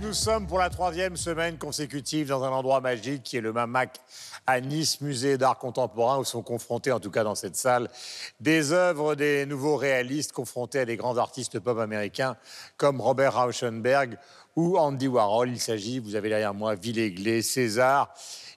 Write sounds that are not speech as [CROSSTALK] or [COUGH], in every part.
nous sommes pour la troisième semaine consécutive dans un endroit magique qui est le Mamac à Nice, musée d'art contemporain, où sont confrontés, en tout cas dans cette salle, des œuvres des nouveaux réalistes confrontés à des grands artistes pop américains comme Robert Rauschenberg ou Andy Warhol. Il s'agit, vous avez derrière moi, Villeglé, César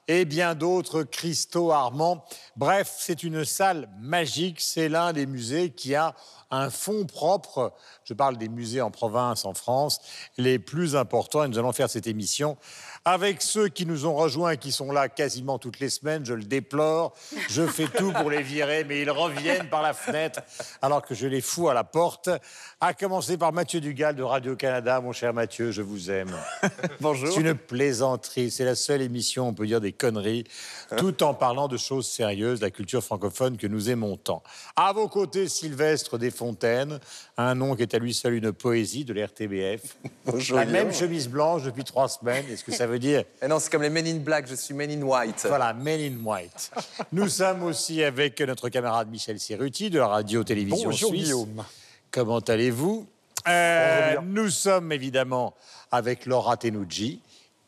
et bien d'autres, Christo Armand. Bref, c'est une salle magique. C'est l'un des musées qui a un fonds propre. Je parle des musées en province, en France, les plus importants. Et nous allons faire cette émission avec ceux qui nous ont rejoints qui sont là quasiment toutes les semaines. Je le déplore. Je fais tout pour les virer, mais ils reviennent par la fenêtre alors que je les fous à la porte. À commencer par Mathieu Dugal de Radio-Canada. Mon cher Mathieu, je vous aime. [LAUGHS] Bonjour. C'est une plaisanterie. C'est la seule émission, on peut dire, des conneries, tout en parlant de choses sérieuses, la culture francophone que nous aimons tant. À vos côtés, Sylvestre Desfontaines, un nom qui est à lui seul une poésie de l'RTBF. [LAUGHS] Bonjour. La même chemise blanche depuis trois semaines. Est-ce que ça veut dire Et non, c'est comme les Men in Black, je suis Men in White. voilà, Men in White. [LAUGHS] Nous sommes aussi avec notre camarade Michel Siruti de la radio-télévision Bonjour, suisse. Guillaume. Comment allez-vous? Euh, Nous sommes évidemment avec Laura Tenucci,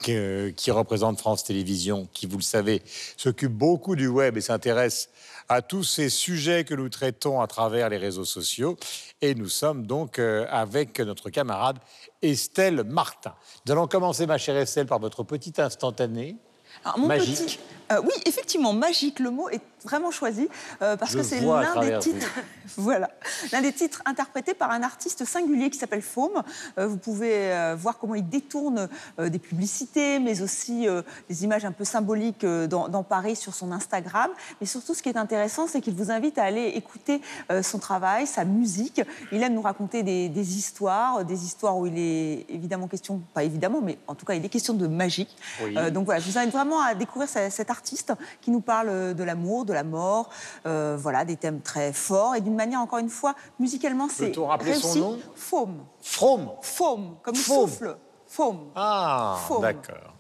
que- qui représente France Télévisions, qui, vous le savez, s'occupe beaucoup du web et s'intéresse à tous ces sujets que nous traitons à travers les réseaux sociaux. Et nous sommes donc euh, avec notre camarade Estelle Martin. Nous allons commencer, ma chère Estelle, par votre petit instantané. Alors, mon Magique. petit- euh, oui, effectivement, magique, le mot est vraiment choisi euh, parce Je que c'est l'un des titres, [LAUGHS] voilà, l'un des titres interprétés par un artiste singulier qui s'appelle Faume. Euh, vous pouvez voir comment il détourne des publicités, mais aussi des images un peu symboliques dans, dans Paris sur son Instagram. Mais surtout, ce qui est intéressant, c'est qu'il vous invite à aller écouter son travail, sa musique. Il aime nous raconter des, des histoires, des histoires où il est évidemment question, pas évidemment, mais en tout cas, il est question de magie. Oui. Donc voilà, je vous invite vraiment à découvrir ce- cet artiste qui nous parle de l'amour, de la mort, euh, voilà, des thèmes très forts et d'une manière, encore une fois, musicalement, c'est Peut-on rappeler son réussi. nom? Faume, From. faume, comme Faume. souffle, faume. Ah, d'accord.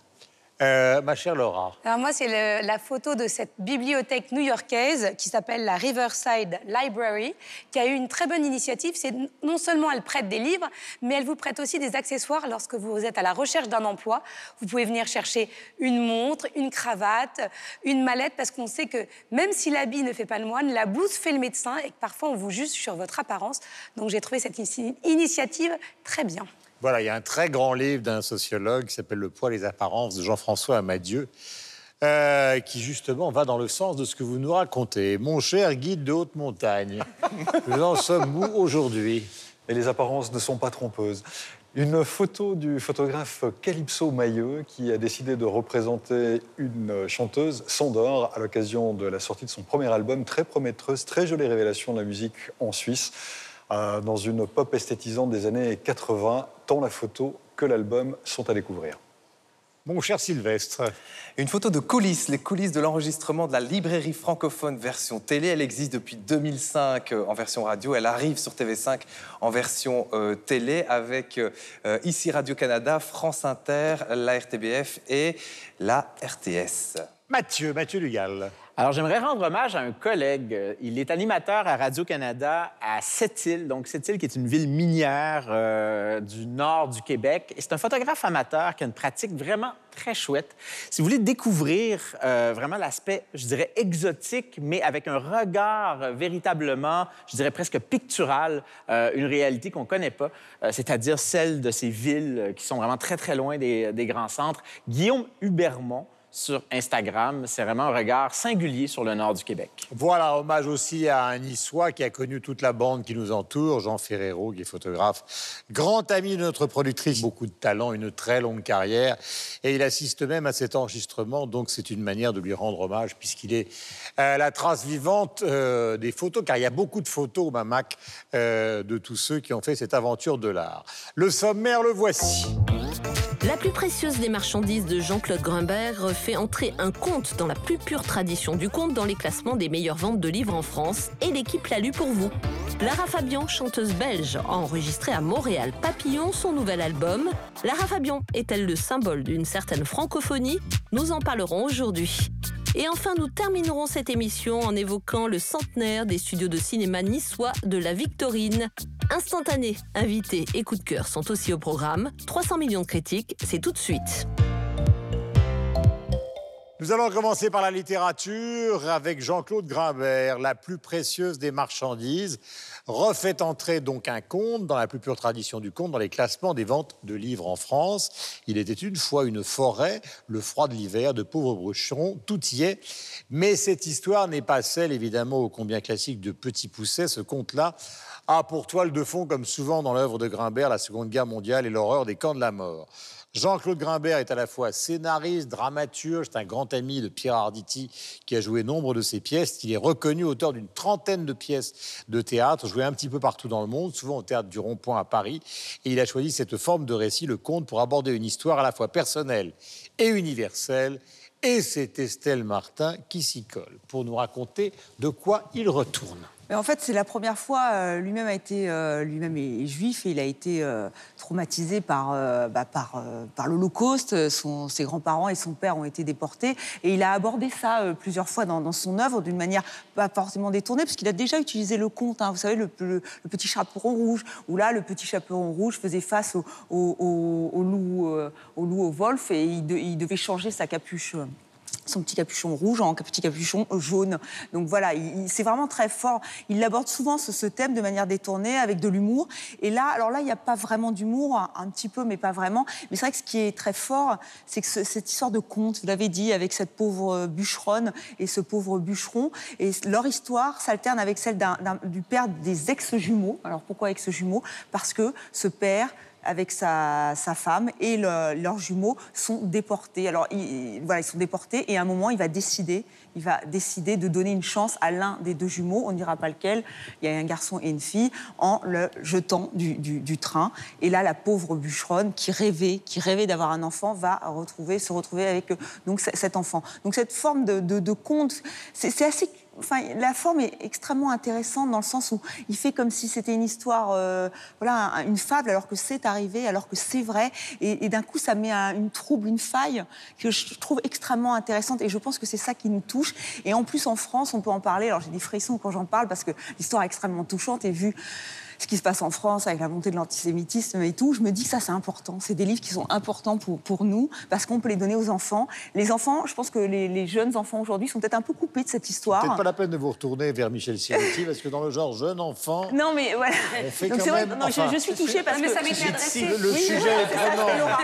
Euh, ma chère Laura. Alors moi, c'est la photo de cette bibliothèque new-yorkaise qui s'appelle la Riverside Library, qui a eu une très bonne initiative. C'est non seulement elle prête des livres, mais elle vous prête aussi des accessoires lorsque vous êtes à la recherche d'un emploi. Vous pouvez venir chercher une montre, une cravate, une mallette, parce qu'on sait que même si l'habit ne fait pas le moine, la blouse fait le médecin et que parfois on vous juge sur votre apparence. Donc j'ai trouvé cette initiative très bien. Voilà, il y a un très grand livre d'un sociologue qui s'appelle Le poids et les apparences de Jean-François Amadieu, euh, qui justement va dans le sens de ce que vous nous racontez. Mon cher guide de haute montagne, [LAUGHS] nous en sommes où aujourd'hui? Et les apparences ne sont pas trompeuses. Une photo du photographe Calypso Mailleux qui a décidé de représenter une chanteuse, Sandor, à l'occasion de la sortie de son premier album, très prometteuse, très jolie révélation de la musique en Suisse, euh, dans une pop esthétisante des années 80. Tant la photo que l'album sont à découvrir. Mon cher Sylvestre, Une photo de coulisses, les coulisses de l'enregistrement de la librairie francophone version télé. Elle existe depuis 2005 euh, en version radio. Elle arrive sur TV5 en version euh, télé avec euh, ici Radio-Canada, France Inter, la RTBF et la RTS. Mathieu, Mathieu Lugal. Alors, j'aimerais rendre hommage à un collègue. Il est animateur à Radio-Canada à Sept-Îles. Donc, Sept-Îles, qui est une ville minière euh, du nord du Québec. Et c'est un photographe amateur qui a une pratique vraiment très chouette. Si vous voulez découvrir euh, vraiment l'aspect, je dirais, exotique, mais avec un regard euh, véritablement, je dirais presque pictural, une réalité qu'on ne connaît pas, c'est-à-dire celle de ces villes qui sont vraiment très, très loin des, des grands centres. Guillaume Hubermont, sur Instagram. C'est vraiment un regard singulier sur le nord du Québec. Voilà, hommage aussi à un Niçois qui a connu toute la bande qui nous entoure, Jean Ferrero, qui est photographe, grand ami de notre productrice, beaucoup de talent, une très longue carrière. Et il assiste même à cet enregistrement, donc c'est une manière de lui rendre hommage, puisqu'il est euh, la trace vivante euh, des photos, car il y a beaucoup de photos Mamac euh, de tous ceux qui ont fait cette aventure de l'art. Le sommaire, le voici. La plus précieuse des marchandises de Jean-Claude Grimbert fait entrer un conte dans la plus pure tradition du conte dans les classements des meilleures ventes de livres en France et l'équipe l'a lu pour vous. Lara Fabian, chanteuse belge, a enregistré à Montréal Papillon son nouvel album. Lara Fabian est-elle le symbole d'une certaine francophonie? Nous en parlerons aujourd'hui. Et enfin, nous terminerons cette émission en évoquant le centenaire des studios de cinéma niçois de la Victorine. Instantané, invités et coup de cœur sont aussi au programme. 300 millions de critiques, c'est tout de suite. Nous allons commencer par la littérature avec Jean-Claude Grimbert, La plus précieuse des marchandises, refait entrer donc un conte dans la plus pure tradition du conte dans les classements des ventes de livres en France. Il était une fois une forêt, le froid de l'hiver, de pauvres brucherons, tout y est. Mais cette histoire n'est pas celle, évidemment, ô combien classique de Petit Pousset. Ce conte-là a pour toile de fond, comme souvent dans l'œuvre de Grimbert, la Seconde Guerre mondiale et l'horreur des camps de la mort. Jean-Claude Grimbert est à la fois scénariste, dramaturge, un grand ami de Pierre Arditi qui a joué nombre de ses pièces. Il est reconnu auteur d'une trentaine de pièces de théâtre, joué un petit peu partout dans le monde, souvent au théâtre du Rond-Point à Paris. Et il a choisi cette forme de récit, le conte, pour aborder une histoire à la fois personnelle et universelle. Et c'est Estelle Martin qui s'y colle pour nous raconter de quoi il retourne. En fait, c'est la première fois. euh, lui-même a été, euh, lui-même est juif et il a été euh, traumatisé par, bah, par, l'Holocauste. Ses grands-parents et son père ont été déportés et il a abordé ça plusieurs fois dans, son œuvre d'une manière pas forcément détournée, parce qu'il a déjà utilisé le conte. hein. vous savez, le, petit chaperon rouge, où là, le petit chaperon rouge faisait face au, loup, au loup, au wolf, et il devait changer sa capuche. Son petit capuchon rouge en petit capuchon jaune. Donc voilà, il- il- c'est vraiment très fort. Il aborde souvent ce, ce thème de manière détournée, avec de l'humour. Et là, alors là, il n'y a pas vraiment d'humour, un, petit peu, mais pas vraiment. Mais c'est vrai que ce qui est très fort, c'est que ce- cette histoire de conte, vous l'avez dit, avec cette pauvre bûcheronne et ce pauvre bûcheron, et leur histoire s'alterne avec celle du père des ex-jumeaux. Alors pourquoi ex-jumeaux? Parce que ce père avec sa, sa femme et le- leurs jumeaux sont déportés. Alors ils, voilà, ils sont déportés et à un moment il va décider, il va décider de donner une chance à l'un des deux jumeaux, on ne dira pas lequel. Il y a un garçon et une fille en le jetant du, du- train. Et là la pauvre bûcheronne qui rêvait, qui rêvait d'avoir un enfant va retrouver, se retrouver avec donc cet enfant. Donc cette forme de, conte, c'est assez Enfin, la forme est extrêmement intéressante dans le sens où il fait comme si c'était une histoire, euh, voilà, un- une fable, alors que c'est arrivé, alors que c'est vrai. Et, d'un coup, ça met un- une trouble, une faille que je trouve extrêmement intéressante. Et je pense que c'est ça qui nous touche. Et en plus, en France, on peut en parler. Alors, j'ai des frissons quand j'en parle parce que l'histoire est extrêmement touchante. Et vu ce qui se passe en France avec la montée de l'antisémitisme et tout, je me dis que ça, c'est important. C'est des livres qui sont importants pour, pour nous parce qu'on peut les donner aux enfants. Les enfants, je pense que les, les jeunes enfants aujourd'hui sont peut-être un peu coupés de cette histoire. Peut-être pas la peine de vous retourner vers Michel Sirotti, parce que dans le genre jeune enfant, [LAUGHS] Non, mais voilà. on fait Donc quand c'est vrai, même... non, je- enfin, je, suis touchée parce mais que ça m'était adressé. le, le Oui, sujet est prenant.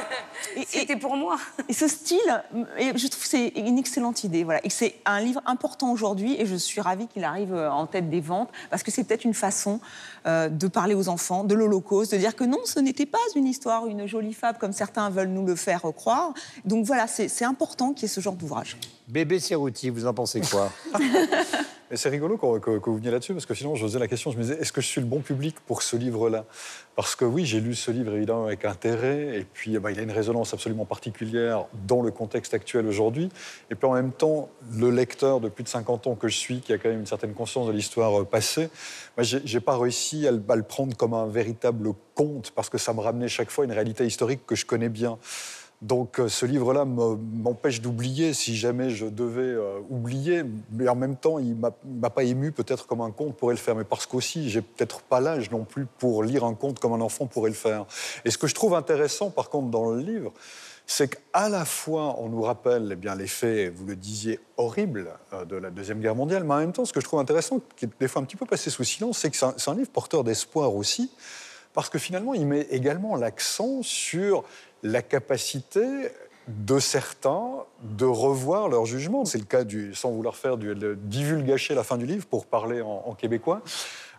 C'était pour moi. Et ce style, et je trouve c'est une excellente idée. Voilà. Et c'est un livre important aujourd'hui et je suis ravie qu'il arrive euh, en tête des ventes parce que c'est peut-être une façon euh, de parler aux enfants de l'Holocauste, de dire que non, ce n'était pas une histoire, une jolie fable comme certains veulent nous le faire croire. Donc voilà, c'est important qu'il y ait ce genre d'ouvrage. Bébé Sirotti, vous en pensez quoi? [LAUGHS] Mais c'est rigolo que, vous veniez là-dessus, parce que sinon, je posais la question, je me disais, est-ce que je suis le bon public pour ce livre-là? Parce que oui, j'ai lu ce livre évidemment avec intérêt, et puis ben, il a une résonance absolument particulière dans le contexte actuel aujourd'hui. Et puis en même temps, le lecteur de plus de 50 ans que je suis, qui a quand même une certaine conscience de l'histoire euh, passée, moi, j'ai j'ai pas réussi à le, à le prendre comme un véritable conte, parce que ça me ramenait chaque fois une réalité historique que je connais bien. Donc euh, ce livre-là me- m'empêche d'oublier si jamais je devais euh, oublier, mais en même temps, il il m'a pas ému peut-être comme un conte pourrait le faire, mais parce qu'aussi, j'ai peut-être pas l'âge non plus pour lire un conte comme un enfant pourrait le faire. Et ce que je trouve intéressant, par contre, dans le livre, c'est qu'à la fois, on nous rappelle eh bien, les faits, vous le disiez, horribles euh, de la Deuxième Guerre mondiale, mais en même temps, ce que je trouve intéressant, qui est des fois un petit peu passé sous silence, c'est que c'est un livre porteur d'espoir aussi, parce que finalement, il met également l'accent sur la capacité de certains de revoir leur jugement. C'est le cas du, sans vouloir faire du divulgacher la fin du livre pour parler en, québécois,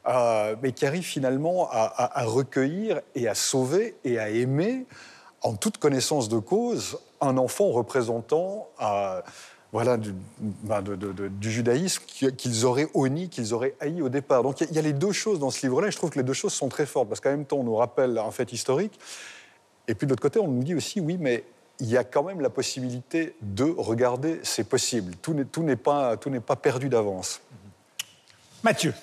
euh, mais qui arrive finalement à, recueillir et à sauver et à aimer en toute connaissance de cause un enfant représentant euh, voilà, du, ben, judaïsme qui- qu'ils auraient honni, qu'ils auraient haï au départ. Donc il y y, a les deux choses dans ce livre-là, et je trouve que les deux choses sont très fortes, parce qu'en même temps, on nous rappelle un fait historique, et puis de l'autre côté, on nous dit aussi, oui, mais il y a quand même la possibilité de regarder, c'est possible. Tout n'est pas, tout n'est pas perdu d'avance. Mathieu.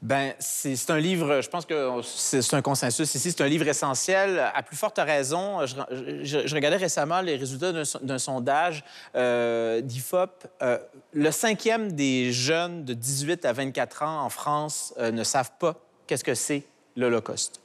Ben, c'est un livre, je pense que c'est un consensus ici, c'est un livre essentiel. À plus forte raison, je, je- je regardais récemment les résultats d'un sondage euh, d'IFOP. Euh, le cinquième des jeunes de 18 à 24 ans en France euh, ne savent pas qu'est-ce que c'est l'Holocauste.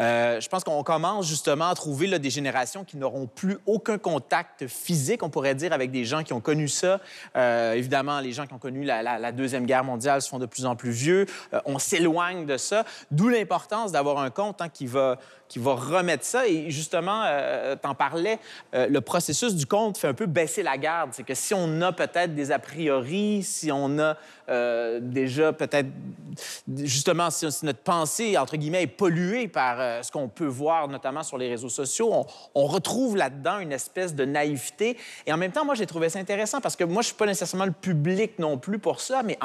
Euh, je pense qu'on commence justement à trouver des générations qui n'auront plus aucun contact physique, on pourrait dire, avec des gens qui ont connu ça. Euh, évidemment, les gens qui ont connu la Deuxième Guerre mondiale se font de plus en plus vieux. Euh, on s'éloigne de ça, d'où l'importance d'avoir un compte hein, qui, va, qui va remettre ça. Et justement, euh, t'en parlais, euh, le processus du compte fait un peu baisser la garde. C'est que si on a peut-être des a priori, si on a euh, déjà peut-être, justement, si, notre pensée, entre guillemets, est polluée par euh, ce qu'on peut voir, notamment sur les réseaux sociaux, on, retrouve là-dedans une espèce de naïveté. Et en même temps, moi, j'ai trouvé ça intéressant parce que moi, je suis pas nécessairement le public non plus pour ça, mais,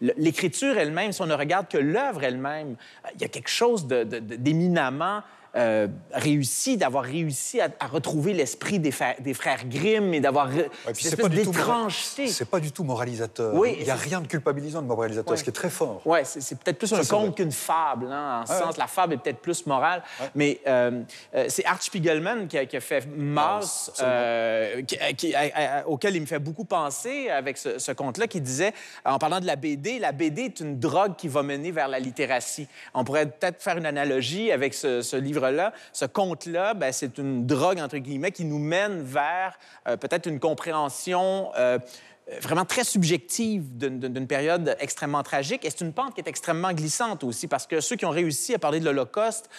l'écriture elle-même, si on ne regarde que l'œuvre elle-même, euh, il y a quelque chose d'éminemment euh, réussi, d'avoir réussi à, à retrouver l'esprit des, frères Grimm et d'avoir Ouais, cette d'étrangeté. C'est pas du tout moralisateur. Oui, Il n'y a rien de culpabilisant de moralisateur, Ouais. ce qui est très fort. Oui, c'est peut-être plus un conte qu'une fable, hein, en ce Ouais, sens. La fable est peut-être plus morale. Mais euh, euh, c'est Art Spiegelman qui a, qui a fait Mass, euh, qui- qui- à- auquel il me fait beaucoup penser avec ce, ce conte-là, qui disait, en parlant de la BD, la BD est une drogue qui va mener vers la littératie. On pourrait peut-être faire une analogie avec ce, ce Ce conte-là, ben, c'est une drogue, entre guillemets, qui nous mène vers euh, peut-être une compréhension... euh, vraiment très subjective d'une période extrêmement tragique. Et c'est une pente qui est extrêmement glissante aussi, parce que ceux qui ont réussi à parler de l'Holocauste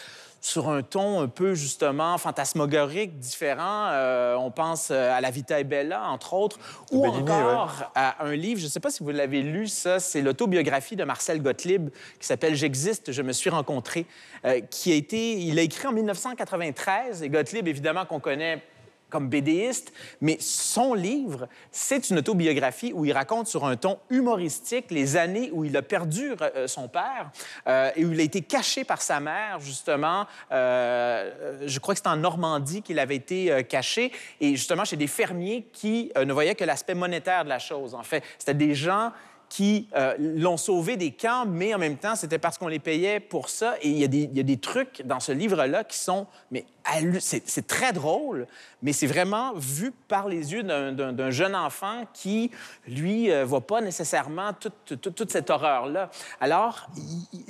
sur un ton un peu, justement, fantasmagorique, différent, euh, on pense euh, à La Vita e Bella, entre autres, ou Bellini, encore à un livre, je ne sais pas si vous l'avez lu, ça, c'est l'autobiographie de Marcel Gottlieb, qui s'appelle J'existe, je me suis rencontré, euh, qui a été, il a écrit en 1993, et Gottlieb, évidemment, qu'on connaît comme BDiste, mais son livre, c'est une autobiographie où il raconte sur un ton humoristique les années où il a perdu euh, son père euh, et où il a été caché par sa mère, justement. Euh, je crois que c'est en Normandie qu'il avait été caché, et justement chez des fermiers qui ne voyaient que l'aspect monétaire de la chose. En fait, c'était des gens qui euh, l'ont sauvé des camps, mais en même temps, c'était parce qu'on les payait pour ça. Et il y a des, trucs dans ce livre-là qui sont... Mais c'est très drôle, mais c'est vraiment vu par les yeux d'un- jeune enfant qui, lui, ne voit pas nécessairement toute, cette horreur-là. Alors,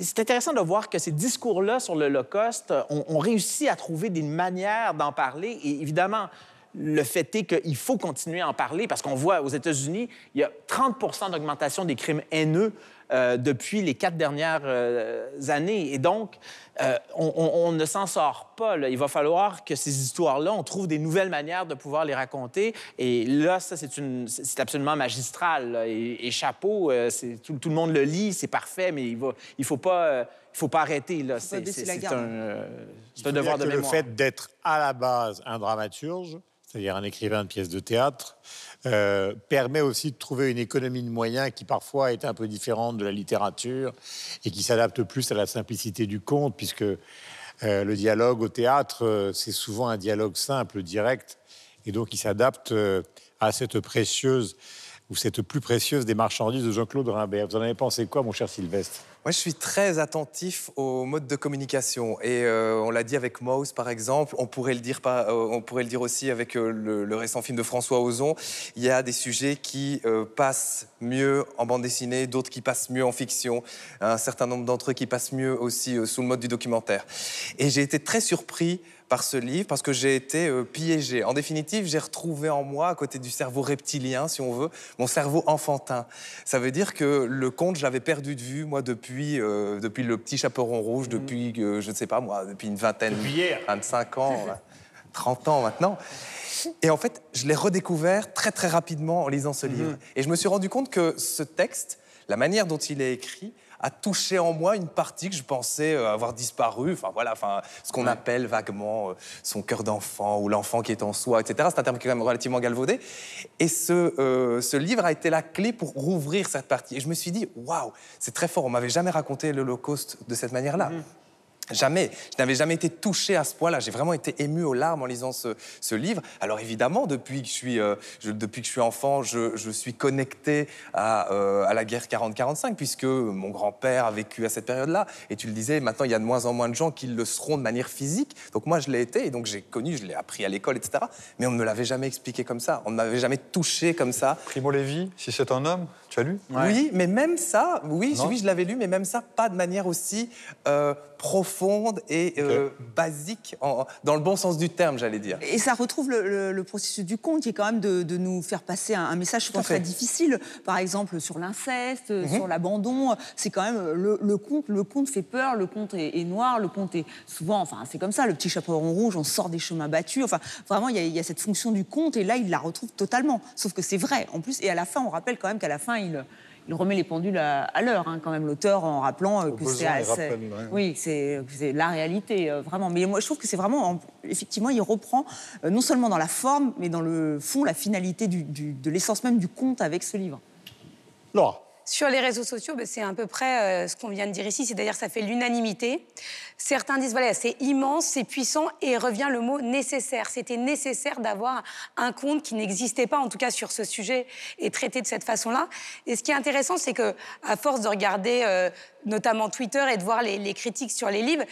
c'est intéressant de voir que ces discours-là sur l'Holocauste ont, ont réussi à trouver des manières d'en parler. Et évidemment, le fait est qu'il faut continuer à en parler parce qu'on voit aux États-Unis, il y a 30 d'augmentation des crimes haineux euh, depuis les quatre dernières euh, années. Et donc, euh, on, on- on ne s'en sort pas. là. Il va falloir que ces histoires-là, on trouve des nouvelles manières de pouvoir les raconter. Et là, ça, c'est absolument magistral. Et, et chapeau, euh, tout, tout le monde le lit, c'est parfait, mais il ne il faut, pas, euh, il faut pas arrêter. là. C'est un, euh, devoir de mémoire. Le fait d'être à la base un dramaturge, c'est-à-dire un écrivain de pièces de théâtre, euh, permet aussi de trouver une économie de moyens qui parfois est un peu différente de la littérature et qui s'adapte plus à la simplicité du conte, puisque euh, le dialogue au théâtre, euh, c'est souvent un dialogue simple, direct, et donc il s'adapte à cette précieuse ou cette plus précieuse des marchandises de Jean-Claude Rimbert. Vous en avez pensé quoi, mon cher Sylvestre? Moi, je suis très attentif au mode de communication. Et euh, on l'a dit avec Mouse, par exemple. On pourrait le dire, euh, on pourrait le dire aussi avec euh, le, récent film de François Ozon. Il y a des sujets qui passent mieux en bande dessinée, d'autres qui passent mieux en fiction, un certain nombre d'entre eux qui passent mieux aussi sous le mode du documentaire. Et j'ai été très surpris par ce livre parce que j'ai été euh, piégé. En définitive, j'ai retrouvé en moi, à côté du cerveau reptilien, si on veut, mon cerveau enfantin. Ça veut dire que le conte, je l'avais perdu de vue, moi, depuis, euh, depuis le petit chaperon rouge, depuis, euh, je ne sais pas moi, depuis une vingtaine, Depuis hier. 25 ans, [LAUGHS] 30 ans maintenant. Et en fait, je l'ai redécouvert très très rapidement en lisant ce livre. Et je me suis rendu compte que ce texte, la manière dont il est écrit, a touché en moi une partie que je pensais euh, avoir disparu. Enfin voilà, enfin ce qu'on appelle vaguement euh, son cœur d'enfant ou l'enfant qui est en soi, etc. C'est un terme qui est quand même relativement galvaudé. Et ce, euh, ce livre a été la clé pour rouvrir cette partie. Et je me suis dit, waouh, c'est très fort. On m'avait jamais raconté l'Holocauste de cette manière-là. Jamais. Je n'avais jamais été touché à ce point-là. J'ai vraiment été ému aux larmes en lisant ce, livre. Alors évidemment, depuis que je suis, euh, enfant, je, je suis connecté à, euh, à la guerre 40-45, puisque mon grand-père a vécu à cette période-là. Et tu le disais, maintenant, il y a de moins en moins de gens qui le seront de manière physique. Donc moi, je l'ai été, et donc j'ai connu, je l'ai appris à l'école, etc. Mais on ne me l'avait jamais expliqué comme ça. On ne m'avait jamais touché comme ça. Primo Levi, si c'est un homme, tu as lu Oui, mais même ça, oui, Non oui je l'avais lu, mais même ça, pas de manière aussi euh, profonde et euh, basique, en- dans le bon sens du terme, j'allais dire. Et ça retrouve le, le- le processus du conte, qui est quand même de, de nous faire passer un, un message souvent très difficile. Par exemple, sur l'inceste, Mhm. sur l'abandon. C'est quand même le, le conte. Le conte fait peur, le conte est, est noir, le conte est souvent. Enfin, c'est comme ça, le petit chaperon rouge, on sort des chemins battus. Enfin, vraiment, il y, a, il y a cette fonction du conte, et là, il la retrouve totalement. Sauf que c'est vrai, en plus. Et à la fin, on rappelle quand même qu'à la fin, il. Il remet les pendules à, à l'heure, hein, quand même, l'auteur, en rappelant euh, que c'est ouais. Oui, c'est c'est la réalité, euh, vraiment. Mais moi, je trouve que c'est vraiment, en- effectivement, il reprend euh, non seulement dans la forme, mais dans le fond, la finalité du- du- de l'essence même du conte avec ce livre. Laura. Sur les réseaux sociaux, ben, c'est à peu près euh, ce qu'on vient de dire ici, c'est d'ailleurs ça fait l'unanimité. Certains disent voilà, c'est immense, c'est puissant, et revient le mot nécessaire. C'était nécessaire d'avoir un conte qui n'existait pas, en tout cas sur ce sujet, et traité de cette façon-là. Et ce qui est intéressant, c'est que à force de regarder euh, notamment Twitter et de voir les critiques sur les livres,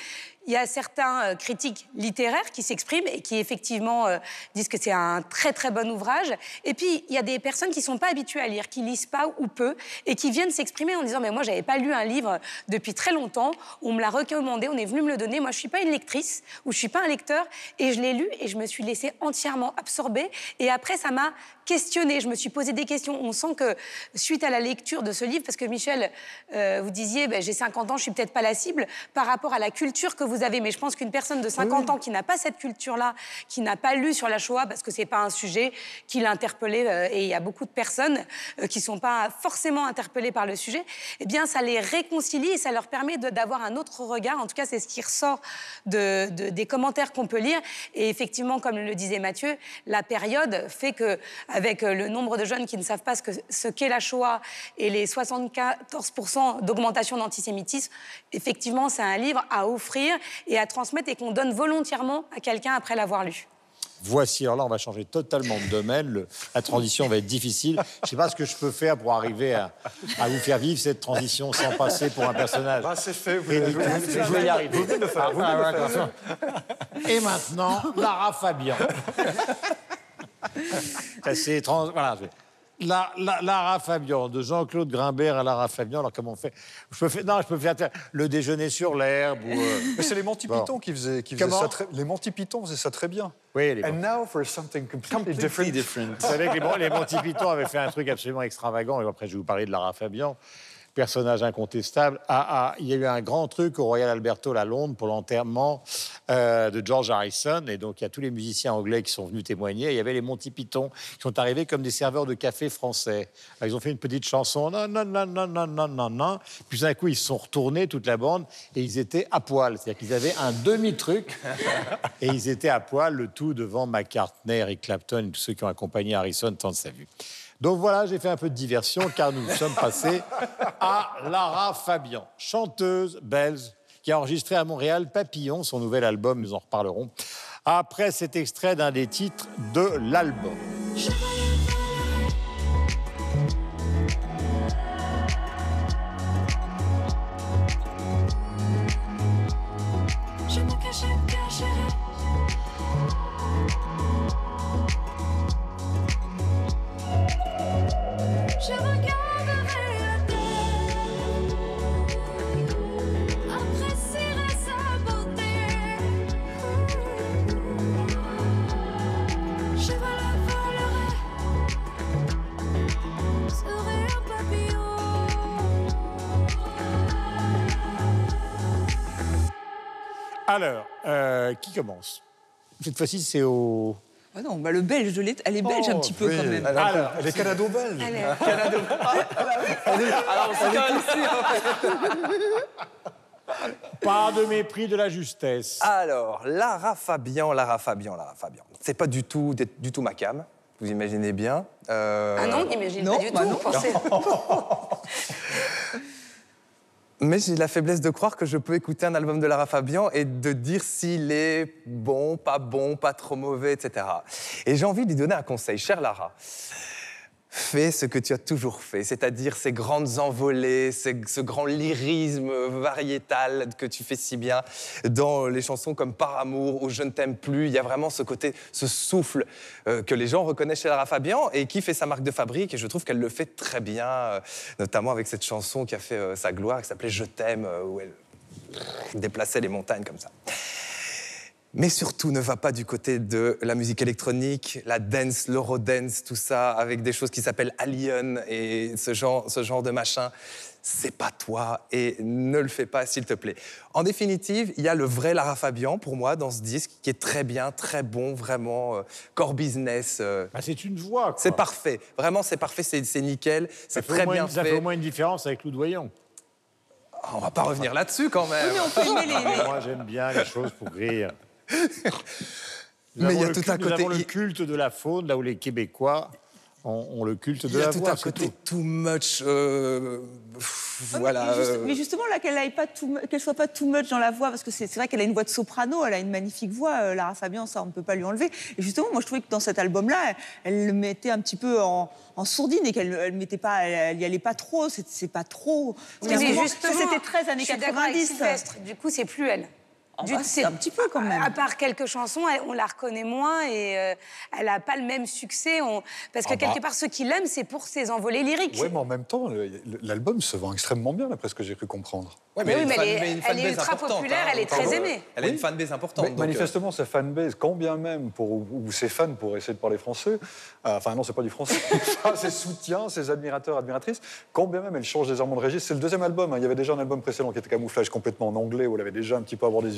il y a certains euh, critiques littéraires qui s'expriment et qui effectivement euh, disent que c'est un très très bon ouvrage. Et puis il y a des personnes qui sont pas habituées à lire, qui lisent pas ou peu et qui viennent s'exprimer en disant mais moi j'avais pas lu un livre depuis très longtemps, on me l'a recommandé, on est venu me le donner. Moi je suis pas une lectrice ou je suis pas un lecteur et je l'ai lu et je me suis laissée entièrement absorber et après ça m'a questionnée, je me suis posé des questions. On sent que suite à la lecture de ce livre, parce que Michel, euh, vous disiez, ben, j'ai 50 ans, je suis peut-être pas la cible par rapport à la culture que vous avez, mais je pense qu'une personne de 50 ans qui n'a pas cette culture-là, qui n'a pas lu sur la Shoah, parce que c'est pas un sujet qui l'a interpellé, euh, et il y a beaucoup de personnes euh, qui sont pas forcément interpellées par le sujet, eh bien, ça les réconcilie et ça leur permet d'avoir un autre regard. En tout cas, c'est ce qui ressort de, de- des commentaires qu'on peut lire. Et effectivement, comme le disait Mathieu, la période fait que, avec euh, le nombre de jeunes qui ne savent pas ce que- ce qu'est la Shoah et les 74% d'augmentation d'antisémitisme, effectivement, c'est un livre à offrir et à transmettre et qu'on donne volontairement à quelqu'un après l'avoir lu. Voici, alors là, on va changer totalement de domaine. Le- la transition va être difficile. Je ne sais pas ce que je peux faire pour arriver à, à vous faire vivre cette transition sans passer pour un personnage. Ah, c'est fait, vous l'avez- Je vais y arriver. Vous venez de le faire, vous Ah, de faire. Et maintenant, Lara Fabian. [LAUGHS] C'est trans... Voilà. Vais- La, la- Lara Fabian, de Jean-Claude Grimbert à Lara Fabian. Alors, comment on fait je peux faire... Non, je peux faire le déjeuner sur l'herbe ou... euh, Mais c'est les Monty Bon. Python qui faisaient, qui faisaient Comment ça très... Les Monty Python faisaient ça très bien. Oui, les And now for something completely, different. Vous savez que les, les Monty Python avaient fait un truc absolument extravagant. Et après, je vais vous parler de Lara Fabian, personnage incontestable. Ah, ah, il y a eu un grand truc au Royal Albert Hall à Londres pour l'enterrement euh, de George Harrison. Et donc, il y a tous les musiciens anglais qui sont venus témoigner. Il y avait les Monty Python qui sont arrivés comme des serveurs de café français. Alors, ils ont fait une petite chanson. Non, non, non, non, non, non, non, non. Puis d'un coup, ils se sont retournés, toute la bande, et ils étaient à poil. C'est-à-dire qu'ils avaient un demi-truc [LAUGHS] et ils étaient à poil, le tout devant McCartney, Eric Clapton et tous ceux qui ont accompagné Harrison tant de sa vue. Donc voilà, j'ai fait un peu de diversion car nous sommes passés à Lara Fabian, chanteuse belge qui a enregistré à Montréal Papillon, son nouvel album, nous en reparlerons, après cet extrait d'un des titres de l'album. Alors, euh, qui commence? Cette fois-ci, c'est au... Ah non, bah le belge de l'État, elle est belge un petit peu Oui, quand même. Alors, Alors, elle est canado-belge. Pas de mépris de la justesse. Alors, Lara Fabian, Lara Fabian, Lara Fabian. C'est pas du tout, du tout ma cam, vous imaginez bien. Euh, Ah non, n'imagine non, pas du bah tout. [LAUGHS] [LAUGHS] Mais j'ai la faiblesse de croire que je peux écouter un album de Lara Fabian et de dire s'il est bon, pas bon, pas trop mauvais, etc. Et j'ai envie de lui donner un conseil. Chère Lara, fais ce que tu as toujours fait, c'est-à-dire ces grandes envolées, ce grand lyrisme variétal que tu fais si bien dans les chansons comme Par amour ou Je ne t'aime plus. Il y a vraiment ce côté, ce souffle euh, que les gens reconnaissent chez Lara Fabian et qui fait sa marque de fabrique. Et je trouve qu'elle le fait très bien, euh, notamment avec cette chanson qui a fait euh, sa gloire, qui s'appelait Je t'aime, où elle déplaçait les montagnes comme ça. Mais surtout, ne va pas du côté de la musique électronique, la dance, l'eurodance, tout ça, avec des choses qui s'appellent Alien et ce genre, ce genre de machin. C'est pas toi et ne le fais pas, s'il te plaît. En définitive, il y a le vrai Lara Fabian pour moi dans ce disque qui est très bien, très bon, vraiment euh, core business. euh, Bah, c'est une voix. quoi. c'est parfait, vraiment c'est parfait, c'est c'est nickel, Ça c'est fait, au très moins bien une- ça fait. fait au moins une différence avec Loudoyon. Oh, on va pas revenir là-dessus quand même. Mais on peut aimer les, les- Moi, j'aime bien les choses pour rire. Nous Mais il y a tout culte- un nous côté- avons le il- culte de la faune, là où les Québécois ont, ont le culte Il de y a la tout voix. un c'est côté tout. too much, euh, pff, voilà. mais, juste- euh, mais justement, là, qu'elle qu'elle soit pas too much dans la voix, parce que c'est vrai qu'elle a une voix de soprano, elle a une magnifique voix, euh, Lara Fabian, ça on ne peut pas lui enlever. Et justement, moi je trouvais que dans cet album-là, elle, le mettait un petit peu en, en sourdine et qu'elle elle mettait pas, elle, elle y allait pas trop, c'est pas trop. C'était très années je suis d'accord avec 90. Sylvestre. Du coup, c'est plus elle. Du- c'est un petit peu quand même. À part quelques chansons, elle- on la reconnaît moins et euh, elle n'a pas le même succès. on- Parce que Ah bah. quelque part, ceux qui l'aiment, c'est pour ses envolées lyriques. Oui, mais en même temps, l'album se vend extrêmement bien, d'après ce que j'ai cru comprendre. Ouais, Oui, mais fan- elle est- elle ultra populaire, elle est très Pardon. aimée. Elle a une fanbase importante. Mais donc, euh, manifestement, sa fanbase, quand bien même, pour, ou, ou ses fans, pour essayer de parler français, euh, enfin non, c'est pas du français, [LAUGHS] ses soutiens, ses admirateurs, admiratrices, quand bien même elle change légèrement de registre, c'est le deuxième album, hein. il y avait déjà un album précédent qui était camouflage complètement en anglais, où elle avait déjà un petit peu abordé ce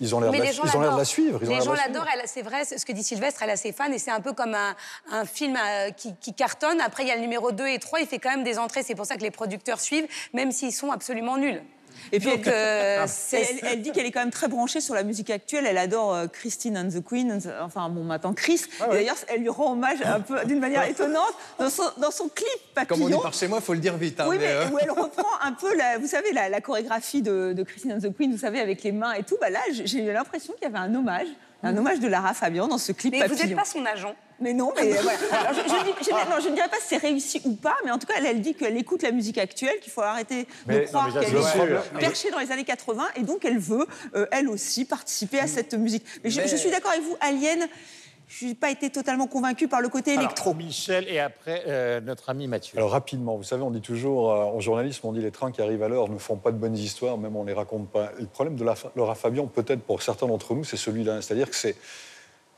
ils ont l'air de, la- de suivre. ils Les gens l'adorent. C'est vrai, ce que dit Sylvestre, elle a ses fans et c'est un peu comme un, un film euh, qui, qui cartonne. Après, il y a le numéro 2 et 3, il fait quand même des entrées. C'est pour ça que les producteurs suivent, même s'ils sont absolument nuls. Et puis, Donc, elle, euh, [LAUGHS] elle, c'est- elle dit qu'elle est quand même très branchée sur la musique actuelle. Elle adore euh, Christine and the Queen, enfin bon, maintenant Chris. Ah Et d'ailleurs, elle lui rend hommage un peu d'une manière étonnante dans son, dans son clip Comme on dit Papillon. par chez moi, il faut le dire vite. hein, Oui, mais, mais, euh, où elle [LAUGHS] reprend un peu, la, vous savez, la, la chorégraphie de, de Christine and the Queen, vous savez, avec les mains et tout. Bah là, j'ai- eu l'impression qu'il y avait un hommage, un hommage de Lara Fabian dans ce clip Mais vous Papillon. n'êtes pas son agent. Mais non, mais voilà. Alors, je, je dis- je- non, je ne dirais pas si c'est réussi ou pas, mais en tout cas, elle, elle dit qu'elle écoute la musique actuelle, qu'il faut arrêter Mais- de croire qu'elle est sûr. perchée dans les années 80, et donc elle veut, euh, elle aussi, participer à cette musique. Mais je, Mais- je suis d'accord avec vous, Alien, je n'ai pas été totalement convaincue par le côté électro. Alors, Michel et après euh, notre ami Mathieu. Alors rapidement, vous savez, on dit toujours, euh, en journalisme, on dit les trains qui arrivent à l'heure ne font pas de bonnes histoires, même on ne les raconte pas. Le problème de la, Laura Fabian, peut-être pour certains d'entre nous, c'est celui-là. C'est-à-dire que c'est...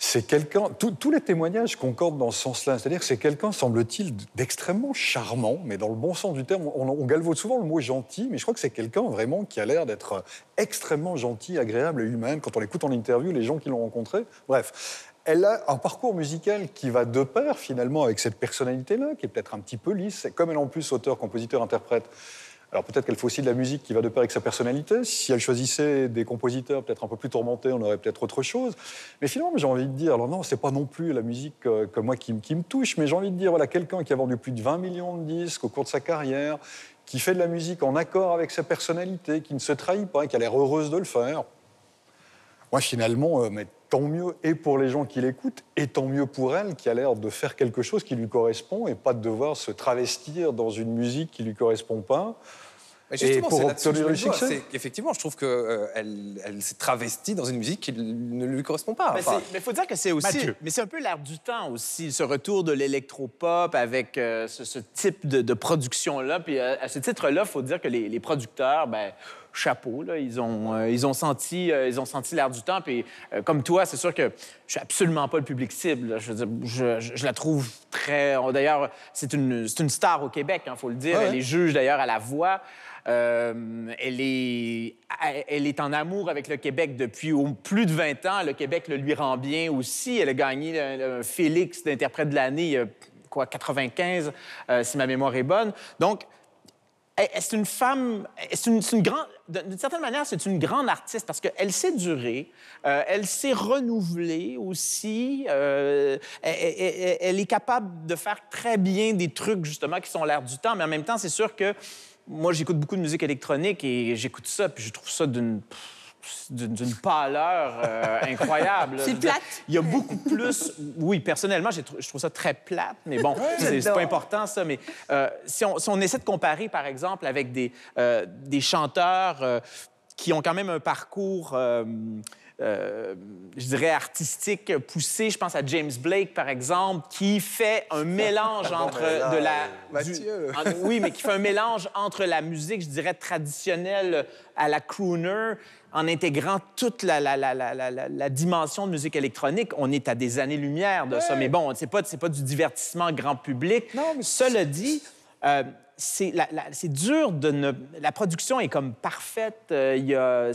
C'est quelqu'un, tous- les témoignages concordent dans ce sens-là. C'est-à-dire c'est quelqu'un, semble-t-il, d'extrêmement charmant, mais dans le bon sens du terme. On, on galvaude souvent le mot gentil, mais je crois que c'est quelqu'un vraiment qui a l'air d'être extrêmement gentil, agréable et humain. Quand on l'écoute en interview, les gens qui l'ont rencontré. Bref, elle a un parcours musical qui va de pair, finalement, avec cette personnalité-là, qui est peut-être un petit peu lisse. Comme elle en plus auteur, compositeur, interprète, alors peut-être qu'elle fait aussi de la musique qui va de pair avec sa personnalité. Si elle choisissait des compositeurs peut-être un peu plus tourmentés, on aurait peut-être autre chose. Mais finalement, j'ai envie de dire, alors non, c'est pas non plus la musique euh, que moi qui, m- qui me touche, mais j'ai envie de dire, voilà, quelqu'un qui a vendu plus de 20 millions de disques au cours de sa carrière, qui fait de la musique en accord avec sa personnalité, qui ne se trahit pas, qui a l'air heureuse de le faire. Moi, finalement, euh, mais tant mieux, et pour les gens qui l'écoutent, et tant mieux pour elle, qui a l'air de faire quelque chose qui lui correspond, et pas de devoir se travestir dans une musique qui lui correspond pas. Mais justement, et pour obtenir je le succès. C'est qu'effectivement, je trouve qu'elle elle, elle s'est travestie dans une musique qui ne lui correspond pas. Mais Enfin, il faut dire que c'est aussi. Mathieu. Mais c'est un peu l'air du temps aussi, ce retour de l'électropop avec euh, ce, ce type de, de production-là. Puis euh, à ce titre-là, il faut dire que les, les producteurs, ben, chapeau, là, ils, ont, euh, ils ont senti, euh, ils ont senti l'air du temps. Puis euh, comme toi, c'est sûr que je suis absolument pas le public cible. là. Je, veux dire, je, je- je la trouve très. D'ailleurs, c'est une, c'est une star au Québec, il faut le dire. Ouais. Elle est juge d'ailleurs à la voix. Euh, elle, est, en amour avec le Québec depuis plus de 20 ans. Le Québec le lui rend bien aussi. Elle a gagné le Félix d'interprète de l'année, quoi, 95, euh, si ma mémoire est bonne. Donc, c'est une femme, c'est une, une grande, d'une certaine manière, c'est une grande artiste parce qu'elle sait durer, euh, elle sait renouveler aussi, euh, elle- elle est capable de faire très bien des trucs justement qui sont l'air du temps, mais en même temps, c'est sûr que moi, j'écoute beaucoup de musique électronique et j'écoute ça, puis je trouve ça d'une d'une pâleur euh, incroyable. [LAUGHS] C'est plate. Il y a beaucoup plus... Oui, personnellement, je trouve ça très plate, mais bon, [LAUGHS] c'est pas important, ça. Mais euh, si, on, si on essaie de comparer, par exemple, avec des, euh, des chanteurs qui ont quand même un parcours... euh, je dirais artistique poussé. Je pense à James Blake, par exemple, qui fait un [LAUGHS] mélange entre mais de la... euh, Mathieu. en- oui, mais qui fait un mélange entre la musique, je dirais, traditionnelle à la crooner, en intégrant toute la, la, la, la, dimension de musique électronique. On est à des années-lumière de ça. Mais bon, c'est pas, pas du divertissement grand public. Cela dit, euh, c'est dur de ne... La production est comme parfaite. euh, y a-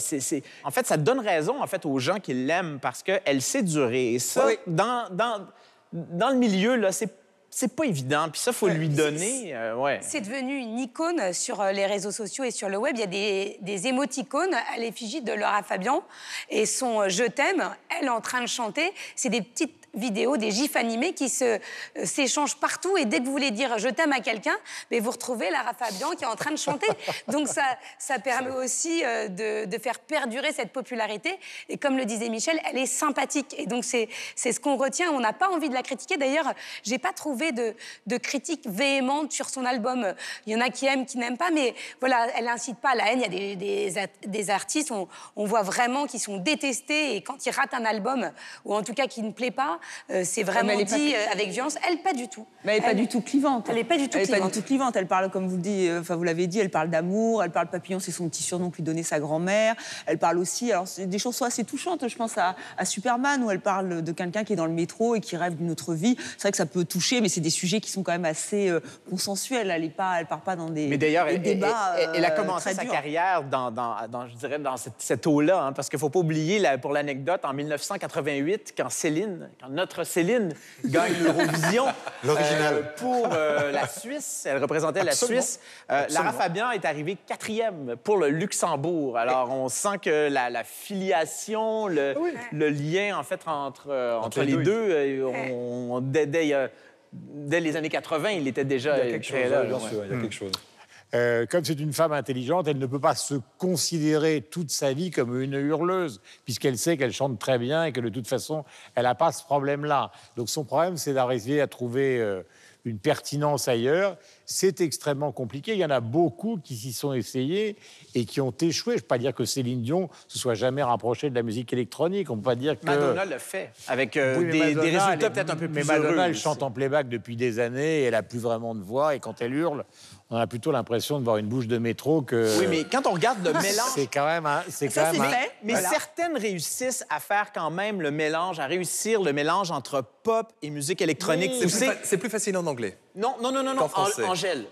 En fait, ça donne raison en fait, aux gens qui l'aiment parce qu'elle sait durer. Et ça, Oui. dans, dans, dans le milieu, là, c'est c'est pas évident. Puis ça, faut lui donner. euh, ouais. C'est devenu une icône sur euh, les réseaux sociaux et sur le web. Il y a des, des émoticônes à l'effigie de Laura Fabian et son euh, Je t'aime, elle en train de chanter. C'est des petites vidéos, des gifs animés qui euh, s'échangent partout. Et dès que vous voulez dire Je t'aime à quelqu'un, mais vous retrouvez Lara Fabian qui est en train de chanter. [LAUGHS] Donc ça, ça permet aussi euh, de, de faire perdurer cette popularité. Et comme le disait Michel, elle est sympathique. Et donc c'est, ce qu'on retient. On n'a pas envie de la critiquer. D'ailleurs, j'ai pas trouvé de, de critiques véhémentes sur son album. Il y en a qui aiment, qui n'aiment pas, mais voilà, elle incite pas à la haine. Il y a des, des artistes, on, on voit vraiment qu'ils sont détestés et quand ils ratent un album, ou en tout cas qui ne plaît pas, euh, c'est vraiment elle est pas- dit euh, avec violence. Elle, pas du tout. Mais elle n'est pas du tout clivante. Elle est pas du tout Elle est pas clivante. du tout clivante. Elle parle, comme vous le dites, euh, enfin vous l'avez dit, elle parle d'amour, elle parle papillon, c'est son petit surnom que lui donnait sa grand-mère. Elle parle aussi, alors c'est des chansons assez touchantes. Je pense à, à Superman où elle parle de quelqu'un qui est dans le métro et qui rêve d'une autre vie. C'est vrai que ça peut toucher, mais c'est des sujets qui sont quand même assez euh, consensuels. Elle est pas, elle part pas dans des, Mais d'ailleurs, des elle, débats. elle- elle a commencé sa durs. carrière dans, dans- dans, je dirais, dans cette, cette eau-là, hein, parce qu'il ne faut pas oublier, là, pour l'anecdote, en 1988, quand Céline, quand notre Céline gagne l'Eurovision [LAUGHS] L'original. euh, pour euh, la Suisse, elle représentait Absolument. la Suisse, euh. Lara Fabian est arrivée quatrième pour le Luxembourg. Alors, on sent que la, la filiation, le, le lien, en fait, entre, euh, entre, les les deux. deux, euh, on- dès, dès, euh, dès les années 80, il était déjà Il y a quelque chose, là, bien ouais. sûr, il y a quelque chose. Euh, comme c'est une femme intelligente, elle ne peut pas se considérer toute sa vie comme une hurleuse, puisqu'elle sait qu'elle chante très bien et que de toute façon, elle n'a pas ce problème-là. Donc son problème, c'est d'arriver à trouver euh, une pertinence ailleurs. C'est extrêmement compliqué. Il y en a beaucoup qui s'y sont essayés et qui ont échoué. Je ne veux pas dire que Céline Dion se soit jamais rapprochée de la musique électronique. On ne peut pas dire que... Madonna le fait, avec euh, Oui, des, Madonna, des résultats peut-être un peu plus Mais Madonna, heureux elle aussi. chante en playback depuis des années et elle a plus vraiment de voix. Et quand elle hurle, on a plutôt l'impression de voir une bouche de métro que. Oui, mais quand on regarde le mélange... C'est quand même un. C'est Ça, quand c'est même un- fait. Mais Voilà. certaines réussissent à faire quand même le mélange, à réussir le mélange entre pop et musique électronique. C'est plus, fa- c'est plus facile en anglais. Non, non, non, non, non. An- Angèle.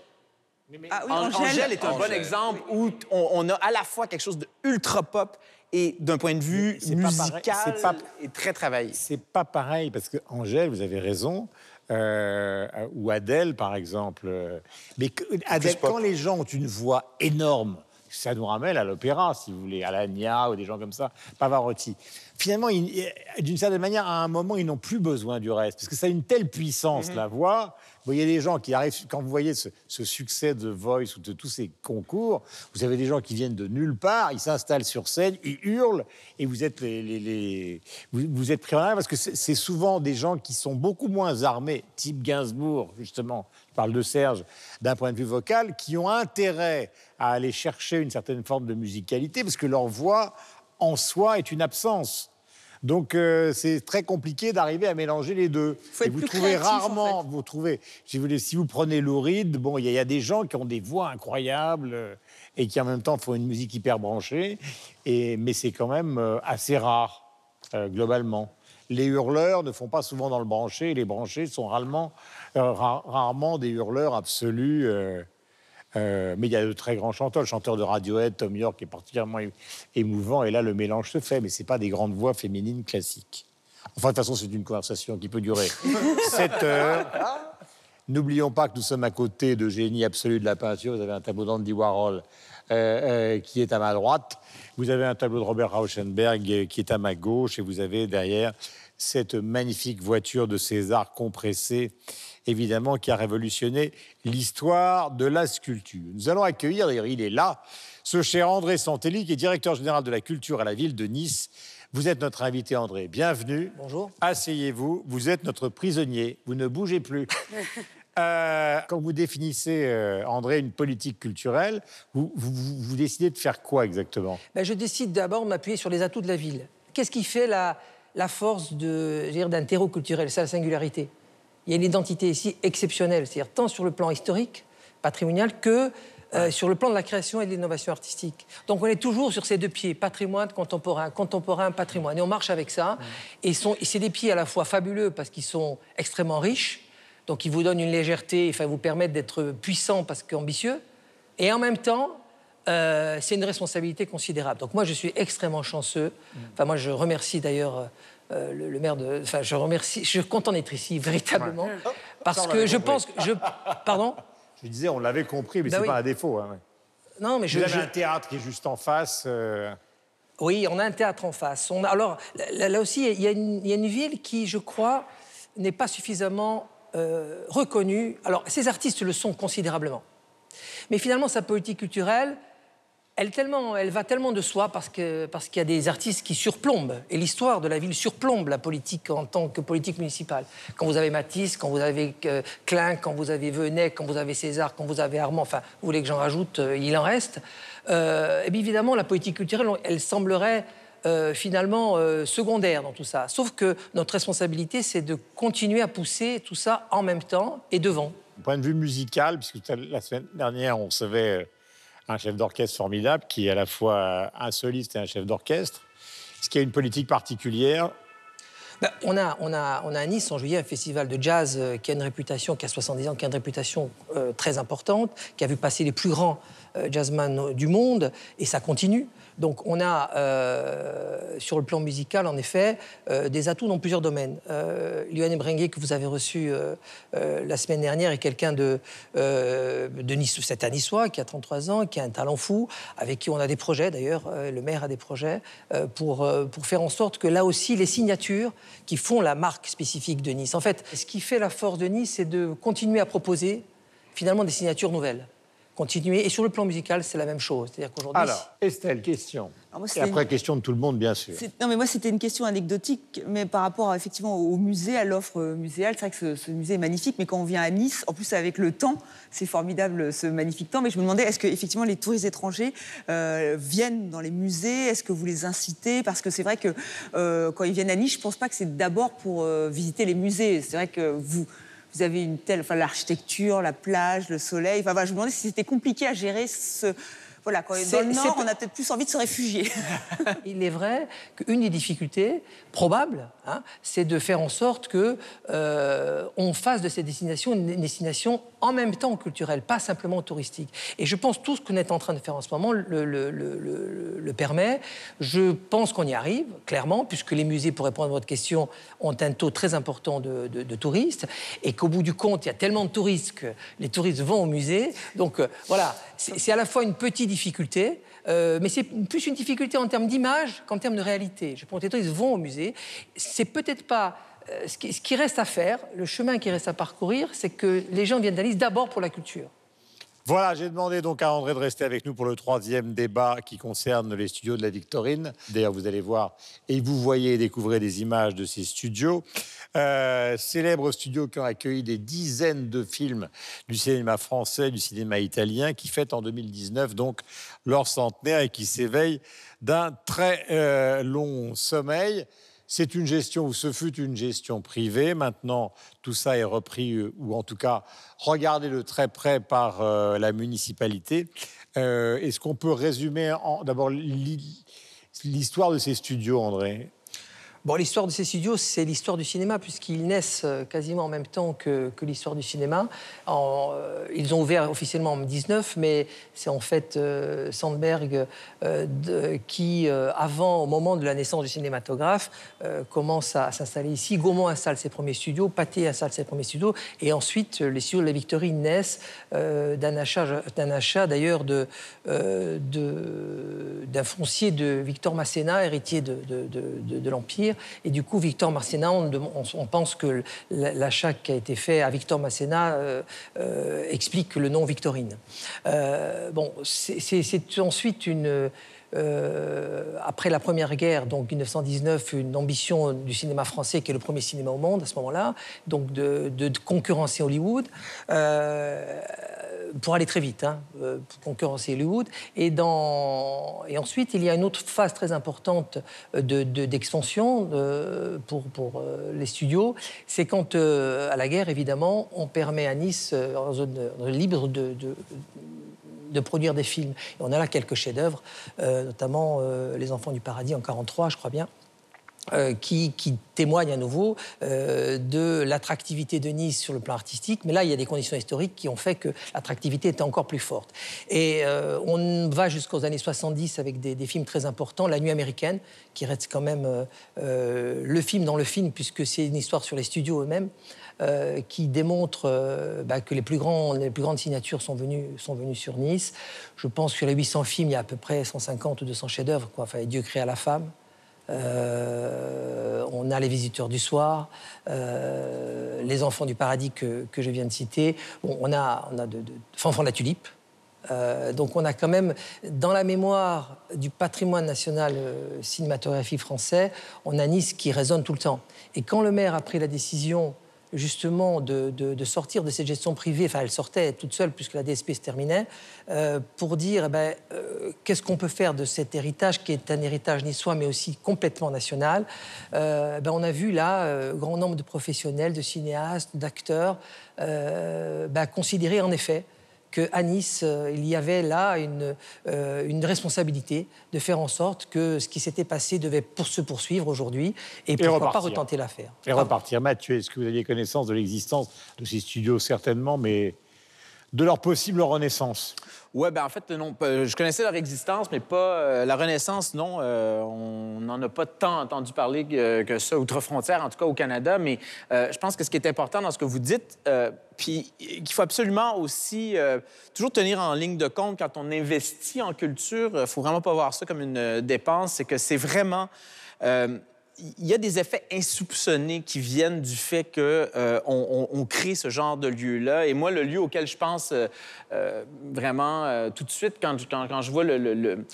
Ah oui, An- Angèle. Angèle est un bon exemple où on, on a à la fois quelque chose de ultra pop et d'un point de vue c'est pas pareil, musical pas- et très travaillé. C'est pas pareil parce que Angèle, vous avez raison. Euh, ou Adèle, par exemple. euh, Mais que- Adèle, pop. quand les gens ont une voix énorme, ça nous ramène à l'opéra, si vous voulez, à l'Agna ou des gens comme ça, Pavarotti. Finalement, ils- d'une certaine manière, à un moment, ils n'ont plus besoin du reste, parce que ça a une telle puissance, la voix. Voyez des gens qui arrivent, quand vous voyez ce, succès de Voice ou de tous ces concours, vous avez des gens qui viennent de nulle part, ils s'installent sur scène, ils hurlent, et vous êtes, les, les- les- vous, vous êtes pris en arrière, parce que c'est souvent des gens qui sont beaucoup moins armés, type Gainsbourg, justement, je parle de Serge, d'un point de vue vocal, qui ont intérêt à aller chercher une certaine forme de musicalité, parce que leur voix, en soi, est une absence. Donc euh, c'est très compliqué d'arriver à mélanger les deux. Faut Et être vous plus trouvez créatif, en rarement, vous trouvez, si vous, voulez, si vous prenez Lou Reed, bon, il y, a- il y a des gens qui ont des voix incroyables euh, et qui en même temps font une musique hyper branchée, et, mais c'est quand même euh, assez rare globalement. Les hurleurs ne font pas souvent dans le branché, et les branchés sont rarement, ra- rarement des hurleurs absolus. Euh, mais il y a de très grands chanteurs. Le chanteur de Radiohead, Tom York, est particulièrement émouvant. Et là, le mélange se fait. Mais ce pas des grandes voix féminines classiques. Enfin, de toute façon, c'est une conversation qui peut durer [LAUGHS] 7 heures. N'oublions pas que nous sommes à côté de génie absolu de la peinture. Vous avez un tableau d'Andy Warhol euh, euh, qui est à ma droite. Vous avez un tableau de Robert Rauschenberg qui est à ma gauche et vous avez derrière cette magnifique voiture de César compressée, évidemment, qui a révolutionné l'histoire de la sculpture. Nous allons accueillir, d'ailleurs, il est là, ce cher André Santelli, qui est directeur général de la culture à la ville de Nice. Vous êtes notre invité, André. Bienvenue. Bonjour. Asseyez-vous. Vous êtes notre prisonnier. Vous ne bougez plus. [LAUGHS] Euh, quand vous définissez, euh, André, une politique culturelle, vous, vous- vous- vous décidez de faire quoi exactement? Ben, je décide d'abord de m'appuyer sur les atouts de la ville. Qu'est-ce qui fait la, la force d'un terreau culturel? C'est la singularité. Il y a une identité ici exceptionnelle, c'est-à-dire tant sur le plan historique, patrimonial, que euh, sur le plan de la création et de l'innovation artistique. Donc on est toujours sur ces deux pieds, patrimoine, contemporain, contemporain, patrimoine. Et on marche avec ça. Et, et c'est des pieds à la fois fabuleux parce qu'ils sont extrêmement riches, donc ils vous donnent une légèreté, enfin, vous permettent d'être puissant parce qu'ambitieux. Et en même temps, euh, c'est une responsabilité considérable. Donc moi, je suis extrêmement chanceux. Enfin, moi, je remercie d'ailleurs euh, le, le maire de... Enfin, je remercie... Je suis content d'être ici, véritablement. Parce Ça, on que je compris. pense que... Je... Pardon? Je disais, on l'avait compris, mais Bah c'est oui. pas un défaut. hein, ouais. Non, mais je... Vous avez je- un théâtre qui est juste en face. euh, Oui, on a un théâtre en face. On a- alors, là, là aussi, il y, a une, il y a une ville qui, je crois, n'est pas suffisamment euh, reconnue. Alors, ces artistes le sont considérablement. Mais finalement, sa politique culturelle, elle, va tellement de soi parce qu'il y a des artistes qui surplombent et l'histoire de la ville surplombe la politique en tant que politique municipale. Quand vous avez Matisse, quand vous avez euh, Klein, quand vous avez Venet, quand vous avez César, quand vous avez Armand, enfin, vous voulez que j'en rajoute, euh, il en reste. Euh, et bien évidemment, la politique culturelle, elle semblerait euh, finalement secondaire dans tout ça. Sauf que notre responsabilité, c'est de continuer à pousser tout ça en même temps et devant. Du point de vue musical, puisque la semaine dernière, on recevait un chef d'orchestre formidable qui est à la fois euh, un soliste et un chef d'orchestre. Est-ce qu'il y a une politique particulière? Ben, on, a, on, a, on a à Nice en juillet un festival de jazz euh, qui a une réputation, qui a 70 ans, qui a une réputation euh, très importante, qui a vu passer les plus grands euh, jazzman du monde, et ça continue. Donc on a euh, sur le plan musical, en effet, euh, des atouts dans plusieurs domaines. Euh, Lionel que vous avez reçu euh, la semaine dernière, est quelqu'un de, de Nice, c'est un Niçois qui a 33 ans, qui a un talent fou, avec qui on a des projets d'ailleurs, le maire a des projets, pour, pour faire en sorte que là aussi, les signatures qui font la marque spécifique de Nice. En fait, ce qui fait la force de Nice, c'est de continuer à proposer finalement des signatures nouvelles. Continuer. Et sur le plan musical, c'est la même chose. C'est-à-dire qu'aujourd'hui. Alors, Estelle, question. Alors moi, Et après, une- question de tout le monde, bien sûr. C'est- Non, mais moi, c'était une question anecdotique, mais par rapport effectivement au musée, à l'offre muséale. C'est vrai que ce, ce musée est magnifique, mais quand on vient à Nice, en plus avec le temps, c'est formidable ce magnifique temps. Mais je me demandais, est-ce que effectivement les touristes étrangers euh, viennent dans les musées? Est-ce que vous les incitez? Parce que c'est vrai que euh, quand ils viennent à Nice, je pense pas que c'est d'abord pour euh, visiter les musées. C'est vrai que vous. Vous avez une telle, enfin l'architecture, la plage, le soleil. Enfin, voilà, je me demandais si c'était compliqué à gérer ce, voilà, quand dans le Nord, on a peut-être plus envie de se réfugier. [LAUGHS] Il est vrai qu'une des difficultés probables, hein, c'est de faire en sorte que euh, on fasse de ces destinations une destination en même temps culturelle, pas simplement touristique. Et je pense tout ce qu'on est en train de faire en ce moment le, permet. Je pense qu'on y arrive, clairement, puisque les musées, pour répondre à votre question, ont un taux très important de, de- touristes, et qu'au bout du compte, il y a tellement de touristes que les touristes vont au musée. Donc euh, voilà, c'est à la fois une petite difficulté, euh, mais c'est plus une difficulté en termes d'image qu'en termes de réalité. Je pense que les touristes vont au musée. C'est peut-être pas. Ce, qui, ce qui reste à faire, le chemin qui reste à parcourir, c'est que les gens viennent d'Alice d'abord pour la culture. Voilà, j'ai demandé donc à André de rester avec nous pour le troisième débat qui concerne les studios de la Victorine. D'ailleurs, vous allez voir et vous voyez et découvrez des images de ces studios. Euh, célèbres studios qui ont accueilli des dizaines de films du cinéma français, du cinéma italien, qui fêtent en 2019 donc leur centenaire et qui s'éveillent d'un très euh, long sommeil. C'est une gestion, ou ce fut une gestion privée. Maintenant, tout ça est repris, euh, ou en tout cas regardé de très près par euh, la municipalité. Euh, Est-ce qu'on peut résumer d'abord l'hi- l'histoire de ces studios, André? L'histoire de ces studios, c'est l'histoire du cinéma, puisqu'ils naissent euh, quasiment en même temps que, l'histoire du cinéma. Euh, ils ont ouvert officiellement en 19, mais c'est en fait euh, Sandberg qui, avant, au moment de la naissance du cinématographe, commence à, s'installer ici. Gaumont installe ses premiers studios, Pathé installe ses premiers studios, et ensuite les studios de la Victorine naissent d'un achat, d'un d'ailleurs euh, de- d'un foncier de Victor Masséna, héritier de l'Empire. Et du coup, Victor Masséna, on, pense que l'achat qui a été fait à Victor Masséna euh, euh, explique le nom Victorine. Euh, bon, c'est ensuite une. après la Première Guerre, donc 1919, une ambition du cinéma français, qui est le premier cinéma au monde à ce moment-là, donc de, concurrencer Hollywood. Pour aller très vite, hein, euh, pour concurrencer Hollywood. Et, ensuite, il y a une autre phase très importante euh, de- de- d'expansion de- pour, pour euh, les studios. C'est quand, euh, à la guerre, évidemment, on permet à Nice, euh, en zone, zone libre, de, de- produire des films. Et on a là quelques chefs-d'œuvre, euh, notamment euh, Les Enfants du Paradis en 43, je crois bien. Euh, qui, témoigne à nouveau euh, de l'attractivité de Nice sur le plan artistique. Mais là, il y a des conditions historiques qui ont fait que l'attractivité était encore plus forte. Et euh, on va jusqu'aux années 70 avec des, films très importants. La Nuit américaine, qui reste quand même le film dans le film, puisque c'est une histoire sur les studios eux-mêmes. qui démontre bah, que les plus, grandes signatures sont venues, sur Nice. Je pense que les 800 films, il y a à peu près 150 ou 200 chefs-d'œuvre. Enfin, Dieu créa la femme. Euh, on a les visiteurs du soir, euh, les enfants du paradis que, que je viens de citer. On a, on a de, de la tulipe. Euh, donc on a quand même dans la mémoire du patrimoine national cinématographie français, on a Nice qui résonne tout le temps. Et quand le maire a pris la décision justement de, de- sortir de cette gestion privée, enfin elle sortait toute seule puisque la DSP se terminait, euh, pour dire eh ben, euh, qu'est-ce qu'on peut faire de cet héritage qui est un héritage niçois mais aussi complètement national? Euh, ben, on a vu là grand nombre de professionnels, de cinéastes, d'acteurs ben, considérer en effet qu'à Nice, euh, il y avait là une, euh, une responsabilité de faire en sorte que ce qui s'était passé devait pour se poursuivre aujourd'hui et pourquoi pas retenter l'affaire. Et repartir. Mathieu, est-ce que vous aviez connaissance de l'existence de ces studios Certainement, mais de leur possible renaissance? Ouais, ben en fait, non. Je connaissais leur existence, mais pas euh, la Renaissance, non. euh, on n'en a pas tant entendu parler que, ça, outre-frontière, en tout cas au Canada. Mais euh, je pense que ce qui est important dans ce que vous dites, puis qu'il faut absolument aussi toujours tenir en ligne de compte quand on investit en culture, il faut vraiment pas voir ça comme une dépense, c'est que c'est vraiment... il y a des effets insoupçonnés qui viennent du fait que euh, on, crée ce genre de lieu-là. Et moi, le lieu auquel je pense euh, euh, vraiment tout de suite quand, je- vois le,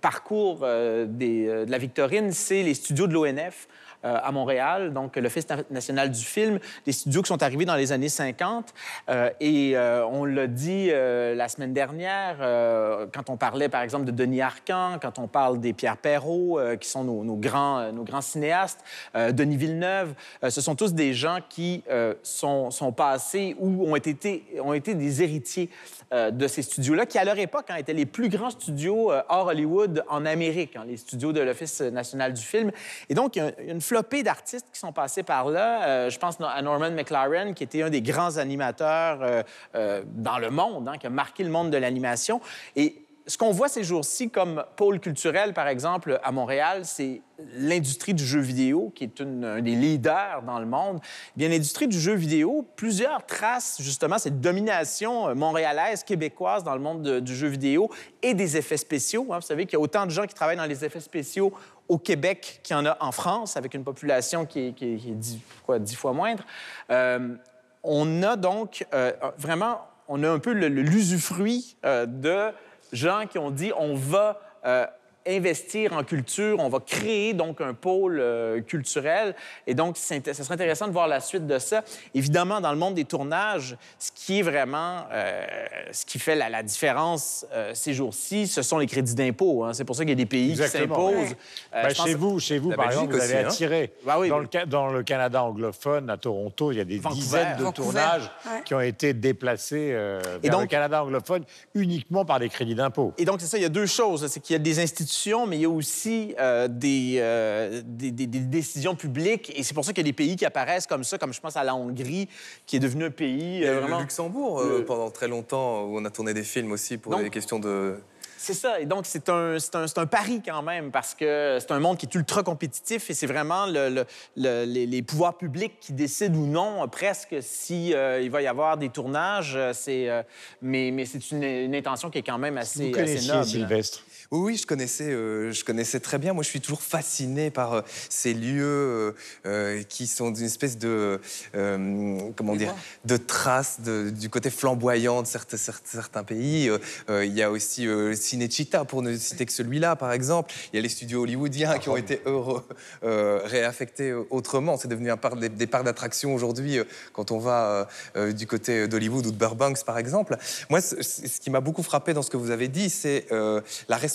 parcours de la Victorine, c'est les studios de l'ONF. Euh, à Montréal, donc l'Office na- national du film, des studios qui sont arrivés dans les années 50. Euh, et euh, on l'a dit la semaine dernière, quand on parlait, par exemple, de Denis Arcan, quand on parle des Pierre Perrault, qui sont nos, grands, nos grands cinéastes, Denis Villeneuve, ce sont tous des gens qui sont, passés ou ont été, ont été des héritiers de ces studios-là, qui à leur époque hein, étaient les plus grands studios hors Hollywood en Amérique, hein, les studios de l'Office national du film. Et donc, il y a une d'artistes qui sont passés par là. Euh, je pense à Norman McLaren, qui était un des grands animateurs euh, euh, dans le monde, hein, qui a marqué le monde de l'animation. Et ce qu'on voit ces jours-ci comme pôle culturel, par exemple, à Montréal, c'est l'industrie du jeu vidéo, qui est une- un des leaders dans le monde. Eh Bien, l'industrie du jeu vidéo, plusieurs tracent justement cette domination euh, montréalaise, québécoise dans le monde de- du jeu vidéo et des effets spéciaux. hein. Vous savez qu'il y a autant de gens qui travaillent dans les effets spéciaux au Québec qu'il y en a en France, avec une population qui est, dix, fois moindre. Euh, on a donc euh, vraiment, on a un peu l'usufruit de gens qui ont dit on va euh, investir en culture, on va créer donc un pôle euh, culturel. Et donc, ça serait intéressant de voir la suite de ça. Évidemment, dans le monde des tournages, ce qui est vraiment, euh, ce qui fait la, la différence euh, ces jours-ci, ce sont les crédits d'impôt. hein. C'est pour ça qu'il y a des pays Exactement. qui s'imposent. Pense- chez vous, chez vous par exemple, vous aussi, avez hein. attiré. Bah oui, dans, oui. Le, Ca- dans le Canada anglophone, à Toronto, il y a des Vancouver. dizaines de Vancouver. tournages Ouais. qui ont été déplacés euh, Et vers le Canada anglophone uniquement par des crédits d'impôt. Et donc, c'est ça, il y a deux choses. C'est qu'il y a des institutions institutions, mais il y a aussi euh, des, euh, des, des- des décisions publiques. Et c'est pour ça qu'il y a des pays qui apparaissent comme ça, comme je pense à la Hongrie, qui est devenu un pays Il y a euh, eu vraiment... le Luxembourg euh, Le- pendant très longtemps où on a tourné des films aussi pour des questions de. C'est ça. Et donc, c'est un, c'est un, c'est un pari quand même, parce que c'est un monde qui est ultra compétitif et c'est vraiment le- le- le- les, les pouvoirs publics qui décident ou non, presque, si euh, il va y avoir des tournages. C'est, euh, mais mais c'est une, une intention qui est quand même assez, Vous assez connaissiez noble. Sylvestre Oui, oui, je connaissais, euh, je connaissais très bien. Moi, je suis toujours fasciné par euh, ces lieux euh, qui sont d'une espèce de, comment dire, de traces de- du côté flamboyant de certains, pays. Il y a aussi Cinecittà, pour ne citer que celui-là, par exemple. Il y a les studios hollywoodiens qui ont été heureux, réaffectés autrement. C'est devenu un des, des parcs d'attractions aujourd'hui quand on va du côté d'Hollywood ou de Burbank, par exemple. Moi, ce, ce qui m'a beaucoup frappé dans ce que vous avez dit, c'est la responsabilité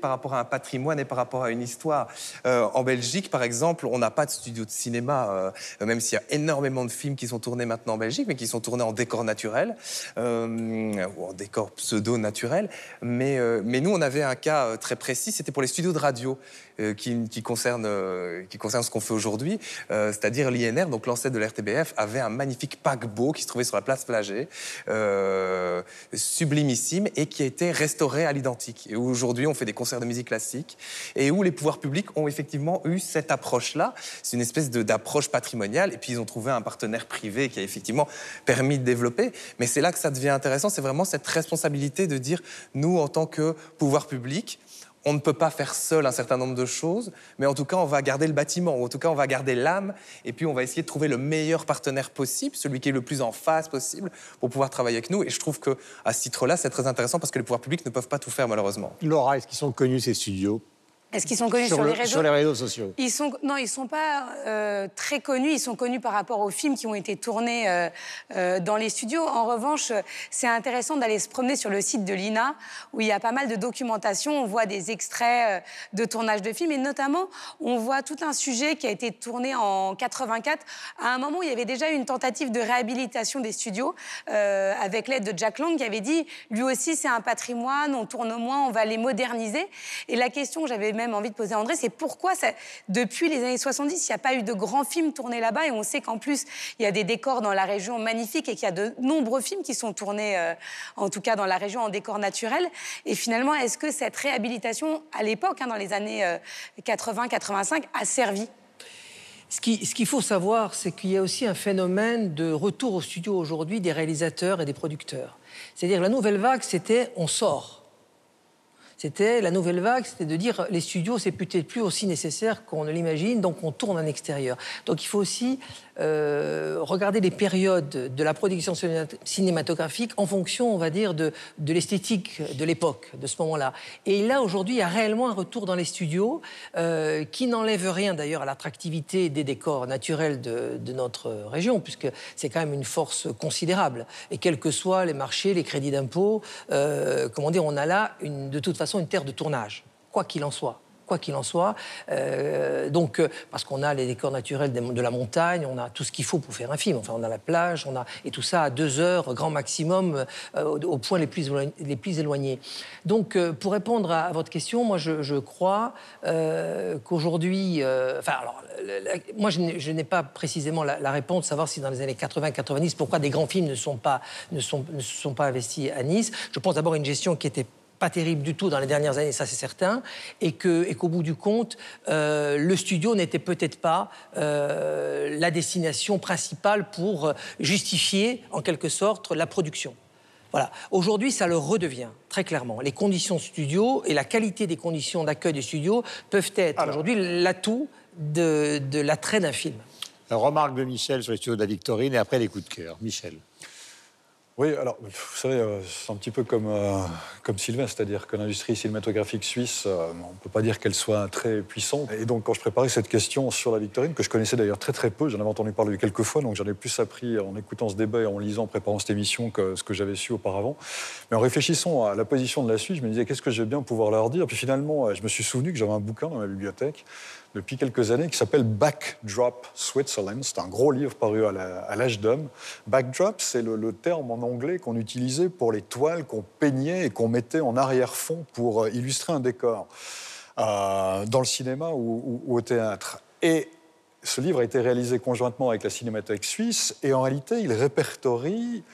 par rapport à un patrimoine et par rapport à une histoire. Euh, en Belgique, par exemple, on n'a pas de studio de cinéma, euh, même s'il y a énormément de films qui sont tournés maintenant en Belgique, mais qui sont tournés en décor naturel euh, ou en décor pseudo-naturel. Mais, mais nous, on avait un cas très précis, c'était pour les studios de radio qui, qui concerne, qui concerne ce qu'on fait aujourd'hui, c'est-à-dire l'INR, donc l'ancêtre de l'RTBF, avait un magnifique paquebot qui se trouvait sur la place Flagey, sublimissime, et qui a été restauré à l'identique. Aujourd'hui, on fait des concerts de musique classique, et où les pouvoirs publics ont effectivement eu cette approche-là. C'est une espèce d'approche patrimoniale, et puis ils ont trouvé un partenaire privé qui a effectivement permis de développer. Mais c'est là que ça devient intéressant, c'est vraiment cette responsabilité de dire, nous, en tant que pouvoir public, on ne peut pas faire seul un certain nombre de choses, mais en tout cas, on va garder le bâtiment, ou en tout cas, on va garder l'âme, et puis on va essayer de trouver le meilleur partenaire possible, celui qui est le plus en phase possible, pour pouvoir travailler avec nous. Et je trouve que à ce titre-là, c'est très intéressant parce que les pouvoirs publics ne peuvent pas tout faire, malheureusement. Laura, est-ce qu'ils sont connus ces studios? Est-ce qu'ils sont connus sur, le- les réseaux sur les réseaux sociaux Ils sont non, ils sont pas euh, très connus. Ils sont connus par rapport aux films qui ont été tournés euh, euh, dans les studios. En revanche, c'est intéressant d'aller se promener sur le site de l'INA où il y a pas mal de documentation. On voit des extraits de tournage de films et notamment on voit tout un sujet qui a été tourné en 84. À un moment, où il y avait déjà une tentative de réhabilitation des studios avec l'aide de Jack Lang qui avait dit lui aussi c'est un patrimoine, on tourne moins, on va les moderniser. Et la question que j'avais même envie de poser à André, c'est pourquoi depuis les années 70, il n'y a pas eu de grands films tournés là-bas et on sait qu'en plus il y a des décors dans la région magnifiques et qu'il y a de nombreux films qui sont tournés, euh, en tout cas dans la région en décor naturel. Et finalement, est-ce que cette réhabilitation à l'époque, hein, dans les années 80-85, a servi? Ce qu'il faut savoir, c'est qu'il y a aussi un phénomène de retour au studio aujourd'hui des réalisateurs et des producteurs. C'est-à-dire la nouvelle vague, c'était on sort. C'était la nouvelle vague, c'était de dire les studios, c'est peut-être plus aussi nécessaire qu'on ne l'imagine, donc on tourne en extérieur. Donc il faut aussi euh, regarder les périodes de la production cinéma- cinématographique en fonction, on va dire, de, l'esthétique de l'époque, de ce moment-là. Et là, aujourd'hui, il y a réellement un retour dans les studios euh, qui n'enlève rien d'ailleurs à l'attractivité des décors naturels de, notre région, puisque c'est quand même une force considérable. Et quels que soient les marchés, les crédits d'impôt, euh, comment dire, on a là, de toute façon, une terre de tournage, quoi qu'il en soit quoi qu'il en soit. Euh, donc, euh, parce qu'on a les décors naturels de la montagne, on a tout ce qu'il faut pour faire un film. Enfin, on a la plage, on a et tout ça à deux heures, grand maximum, euh, au, point les plus, les plus éloignés. Donc, pour répondre à, votre question, moi, je, crois qu'aujourd'hui, enfin, alors, moi, je n'ai- pas précisément la, la réponse, savoir si dans les années 80-90, pourquoi des grands films ne sont pas ne sont, ne sont pas investis à Nice. Je pense d'abord à une gestion qui était pas terrible du tout dans les dernières années, ça c'est certain, et qu'au bout du compte, euh, le studio n'était peut-être pas euh, la destination principale pour euh, justifier, en quelque sorte, la production. Voilà. Aujourd'hui, ça le redevient, très clairement. Les conditions studio et la qualité des conditions d'accueil du studio peuvent être aujourd'hui l'atout de, de l'attrait d'un film. Remarque de Michel sur les studios de la Victorine et après les coups de cœur. Michel. Oui, alors, vous savez, euh, c'est un petit peu comme, euh, comme Sylvain, c'est-à-dire que l'industrie cinématographique suisse, euh, on ne peut pas dire qu'elle soit très puissante. Et donc, quand je préparais cette question sur la Victorine, que je connaissais d'ailleurs très très peu, j'en avais entendu parler quelques fois, donc j'en ai plus appris en écoutant ce débat et en lisant, en préparant cette émission que ce que j'avais su auparavant. Mais en réfléchissant à la position de la Suisse, je me disais, qu'est-ce que je vais bien pouvoir leur dire? Puis finalement, je me suis souvenu que j'avais un bouquin dans ma bibliothèque depuis quelques années qui s'appelle Backdrop Switzerland. C'est un gros livre paru à l'âge d'homme. Backdrop, c'est le, terme en anglais qu'on utilisait pour les toiles qu'on peignait et qu'on mettait en arrière-fond pour euh, illustrer un décor euh, dans le cinéma ou- ou au théâtre. Et ce livre a été réalisé conjointement avec la Cinémathèque suisse et en réalité, il répertorie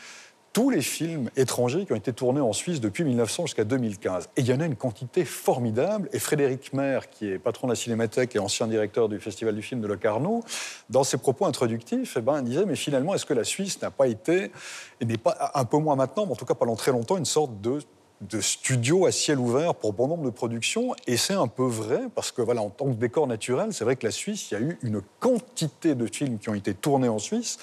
tous les films étrangers qui ont été tournés en Suisse depuis 1900 jusqu'à 2015. Et il y en a une quantité formidable. Et Frédéric Maire, qui est patron de la Cinémathèque et ancien directeur du Festival du film de Locarno, dans ses propos introductifs, eh ben, disait Mais finalement, est-ce que la Suisse n'a pas été, et n'est pas un peu moins maintenant, mais en tout cas pendant très longtemps, une sorte de de studio à ciel ouvert pour bon nombre de productions? Et c'est un peu vrai, parce que voilà, en tant que décor naturel, c'est vrai que la Suisse, il y a eu une quantité de films qui ont été tournés en Suisse,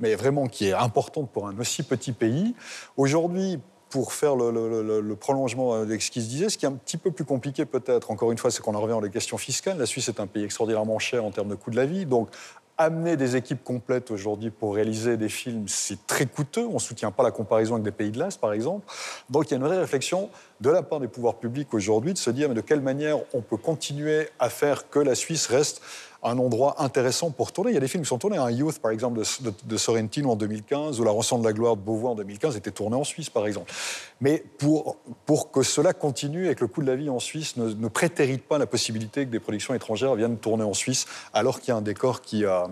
mais vraiment qui est importante pour un aussi petit pays. Aujourd'hui, pour faire le, prolongement de ce qui se disait, ce qui est un petit peu plus compliqué peut-être, encore une fois, c'est qu'on en revient aux questions fiscales. La Suisse est un pays extraordinairement cher en termes de coût de la vie. Donc, amener des équipes complètes aujourd'hui pour réaliser des films, c'est très coûteux. On ne soutient pas la comparaison avec des pays de l'Est, par exemple. Donc, il y a une vraie réflexion de la part des pouvoirs publics aujourd'hui de se dire mais de quelle manière on peut continuer à faire que la Suisse reste un endroit intéressant pour tourner. Il y a des films qui sont tournés. Un Youth, par exemple, de, Sorrentino en 2015, ou La rançon de la gloire de Beauvoir en 2015, était tourné en Suisse, par exemple. Mais pour, pour que cela continue et que le coût de la vie en Suisse ne, ne prétérite pas la possibilité que des productions étrangères viennent tourner en Suisse, alors qu'il y a un décor qui, euh,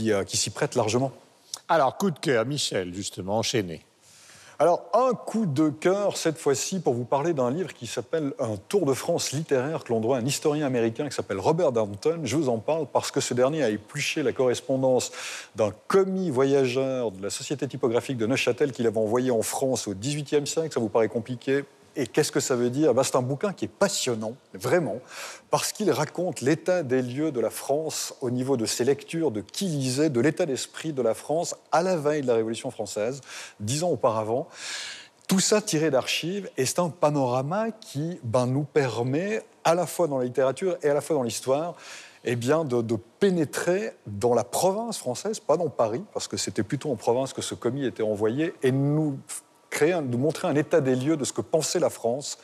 euh, qui s'y prête largement. Alors, coup de cœur, Michel, justement, enchaîné. Alors, un coup de cœur, cette fois-ci, pour vous parler d'un livre qui s'appelle Un Tour de France littéraire que l'on doit à un historien américain qui s'appelle Robert Downton. Je vous en parle parce que ce dernier a épluché la correspondance d'un commis voyageur de la Société typographique de Neuchâtel qu'il avait envoyé en France au XVIIIe siècle. Ça vous paraît compliqué? Et qu'est-ce que ça veut dire? Ben, C'est un bouquin qui est passionnant, vraiment, parce qu'il raconte l'état des lieux de la France au niveau de ses lectures, de qui lisait, de l'état d'esprit de la France à la veille de la Révolution française, dix ans auparavant. Tout ça tiré d'archives, et c'est un panorama qui ben, nous permet, à la fois dans la littérature et à la fois dans l'histoire, eh bien, de, de pénétrer dans la province française, pas dans Paris, parce que c'était plutôt en province que ce commis était envoyé, et nous créer, nous montrer un état des lieux de ce que pensait la France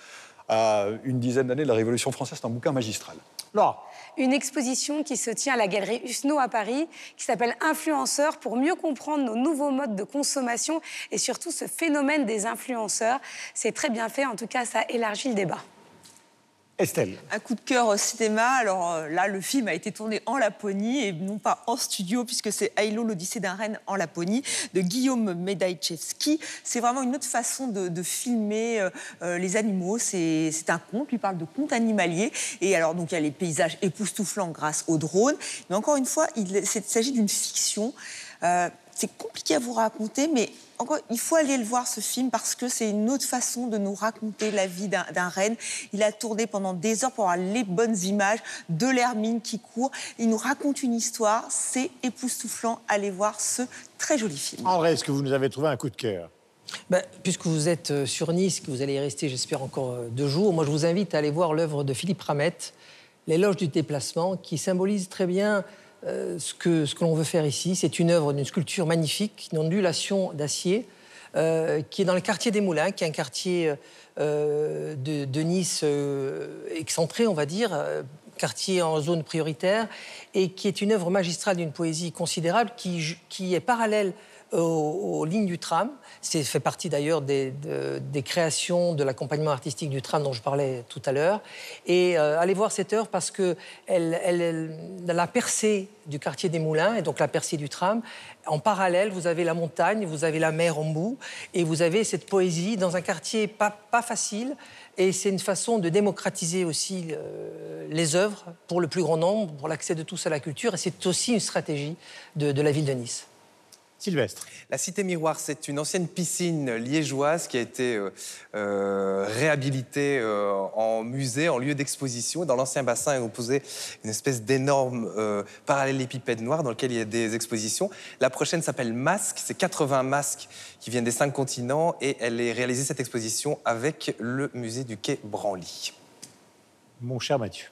à une dizaine d'années de la Révolution française. C'est un bouquin magistral. Laura, Une exposition qui se tient à la galerie Husneau à Paris, qui s'appelle Influenceurs, pour mieux comprendre nos nouveaux modes de consommation et surtout ce phénomène des influenceurs. C'est très bien fait, en tout cas, ça élargit le débat. Estelle. Un coup de cœur au cinéma. Alors euh, là, le film a été tourné en Laponie et non pas en studio, puisque c'est Aïlo, l'Odyssée d'un reine en Laponie, de Guillaume Medajczewski. C'est vraiment une autre façon de, filmer euh, euh, les animaux. C'est un conte, lui parle de conte animalier. Et alors, donc, il y a les paysages époustouflants grâce au drone. Mais encore une fois, il, il s'agit d'une fiction. C'est compliqué à vous raconter, mais encore, il faut aller le voir ce film parce que c'est une autre façon de nous raconter la vie d'un renne. Il a tourné pendant des heures pour avoir les bonnes images de l'hermine qui court. Il nous raconte une histoire, c'est époustouflant. Allez voir ce très joli film. André, est-ce que vous nous avez trouvé un coup de cœur? Ben, puisque vous êtes euh, sur Nice, que vous allez y rester, j'espère, encore euh, deux jours, moi je vous invite à aller voir l'œuvre de Philippe Ramette, L'éloge du déplacement, qui symbolise très bien euh, ce que, ce que l'on veut faire ici. C'est une œuvre d'une sculpture magnifique, une ondulation d'acier, euh, qui est dans le quartier des Moulins, qui est un quartier euh, de, de Nice excentré, on va dire, quartier en zone prioritaire, et qui est une œuvre magistrale d'une poésie considérable qui, qui est parallèle aux, lignes du tram. C'est fait partie d'ailleurs des, de- des créations de l'accompagnement artistique du tram dont je parlais tout à l'heure. Et euh, allez voir cette œuvre parce que elle, la percée du quartier des Moulins et donc la percée du tram. En parallèle, vous avez la montagne, vous avez la mer en bout et vous avez cette poésie dans un quartier pas, facile. Et c'est une façon de démocratiser aussi euh, les œuvres pour le plus grand nombre, pour l'accès de tous à la culture. Et c'est aussi une stratégie de la ville de Nice. Sylvestre. La Cité Miroir, c'est une ancienne piscine liégeoise qui a été euh, euh, réhabilitée euh, en musée, en lieu d'exposition. Dans l'ancien bassin est opposé une espèce d'énorme euh, parallélépipède noir dans lequel il y a des expositions. La prochaine s'appelle Masque. C'est 80 masques qui viennent des cinq continents et elle est réalisée, cette exposition, avec le musée du Quai Branly. Mon cher Mathieu.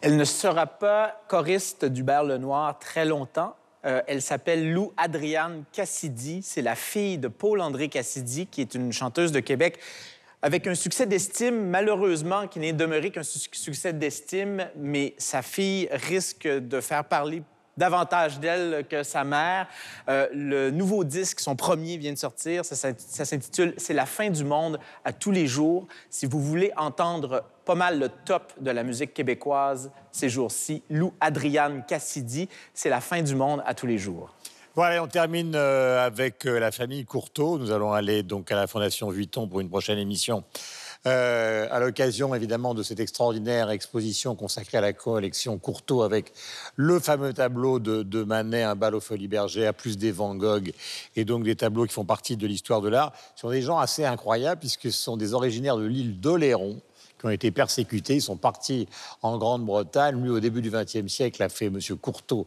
Elle ne sera pas choriste du le Noir très longtemps. Euh, elle s'appelle Lou Adriane Cassidy. C'est la fille de Paul-André Cassidy, qui est une chanteuse de Québec avec un succès d'estime, malheureusement, qui n'est demeuré qu'un su- succès d'estime, mais sa fille risque de faire parler davantage d'elle que sa mère. Euh, le nouveau disque, son premier, vient de sortir. Ça, s'int- ça s'intitule C'est la fin du monde à tous les jours. Si vous voulez entendre pas mal le top de la musique québécoise ces jours-ci, Lou Adriane Cassidy, c'est la fin du monde à tous les jours. Voilà, on termine euh, avec euh, la famille Courteau. Nous allons aller donc à la Fondation Vuitton pour une prochaine émission. Euh, à l'occasion évidemment de cette extraordinaire exposition consacrée à la collection Courteau avec le fameux tableau de, Manet, un bal aux Folies Bergères, plus des Van Gogh, et donc des tableaux qui font partie de l'histoire de l'art. Ce sont des gens assez incroyables puisque ce sont des originaires de l'île d'Oléron qui ont été persécutés. Ils sont partis en Grande-Bretagne. Lui, au début du XXe siècle, a fait Monsieur Courteau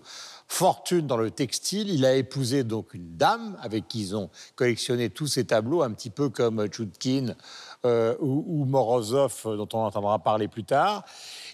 fortune dans le textile. Il a épousé donc une dame avec qui ils ont collectionné tous ces tableaux, un petit peu comme Tchoutkin euh, ou, Morozov, euh, dont on entendra parler plus tard.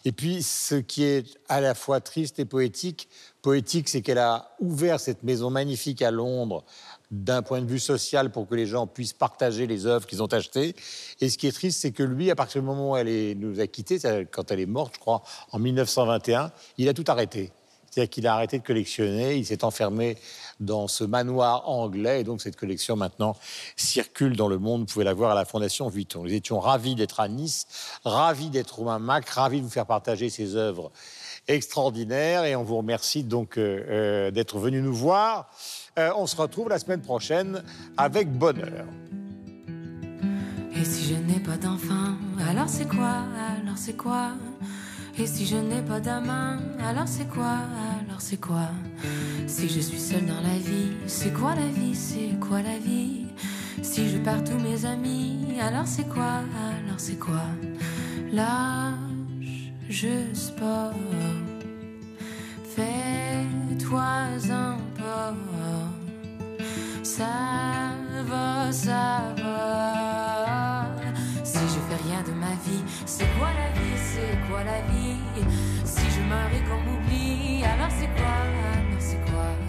Et puis, ce qui est à la fois triste et poétique, poétique, c'est qu'elle a ouvert cette maison magnifique à Londres d'un point de vue social pour que les gens puissent partager les œuvres qu'ils ont achetées. Et ce qui est triste, c'est que lui, à partir du moment où elle est- nous a quittés, quand elle est morte, je crois, en 1921, il a tout arrêté. C'est-à-dire qu'il a arrêté de collectionner, il s'est enfermé dans ce manoir anglais, et donc cette collection maintenant circule dans le monde. Vous pouvez la voir à la Fondation Vuitton. Nous étions ravis d'être à Nice, ravis d'être Romain Mac, ravis de vous faire partager ces œuvres extraordinaires, et on vous remercie donc euh, euh, d'être venu nous voir. Euh, on se retrouve la semaine prochaine avec bonheur. Et si je n'ai pas d'enfant, alors c'est quoi? Alors c'est quoi? Et si je n'ai pas d'amant, alors c'est quoi Alors c'est quoi? Si je suis seule dans la vie, c'est quoi la vie C'est quoi la vie? Si je perds tous mes amis, alors c'est quoi Alors c'est quoi? Lâche juste pas. Fais-toi un pas. Ça va, ça va rien de ma vie. C'est quoi la vie, c'est quoi la vie? Si je meurs et qu'on m'oublie, alors c'est quoi, alors c'est quoi?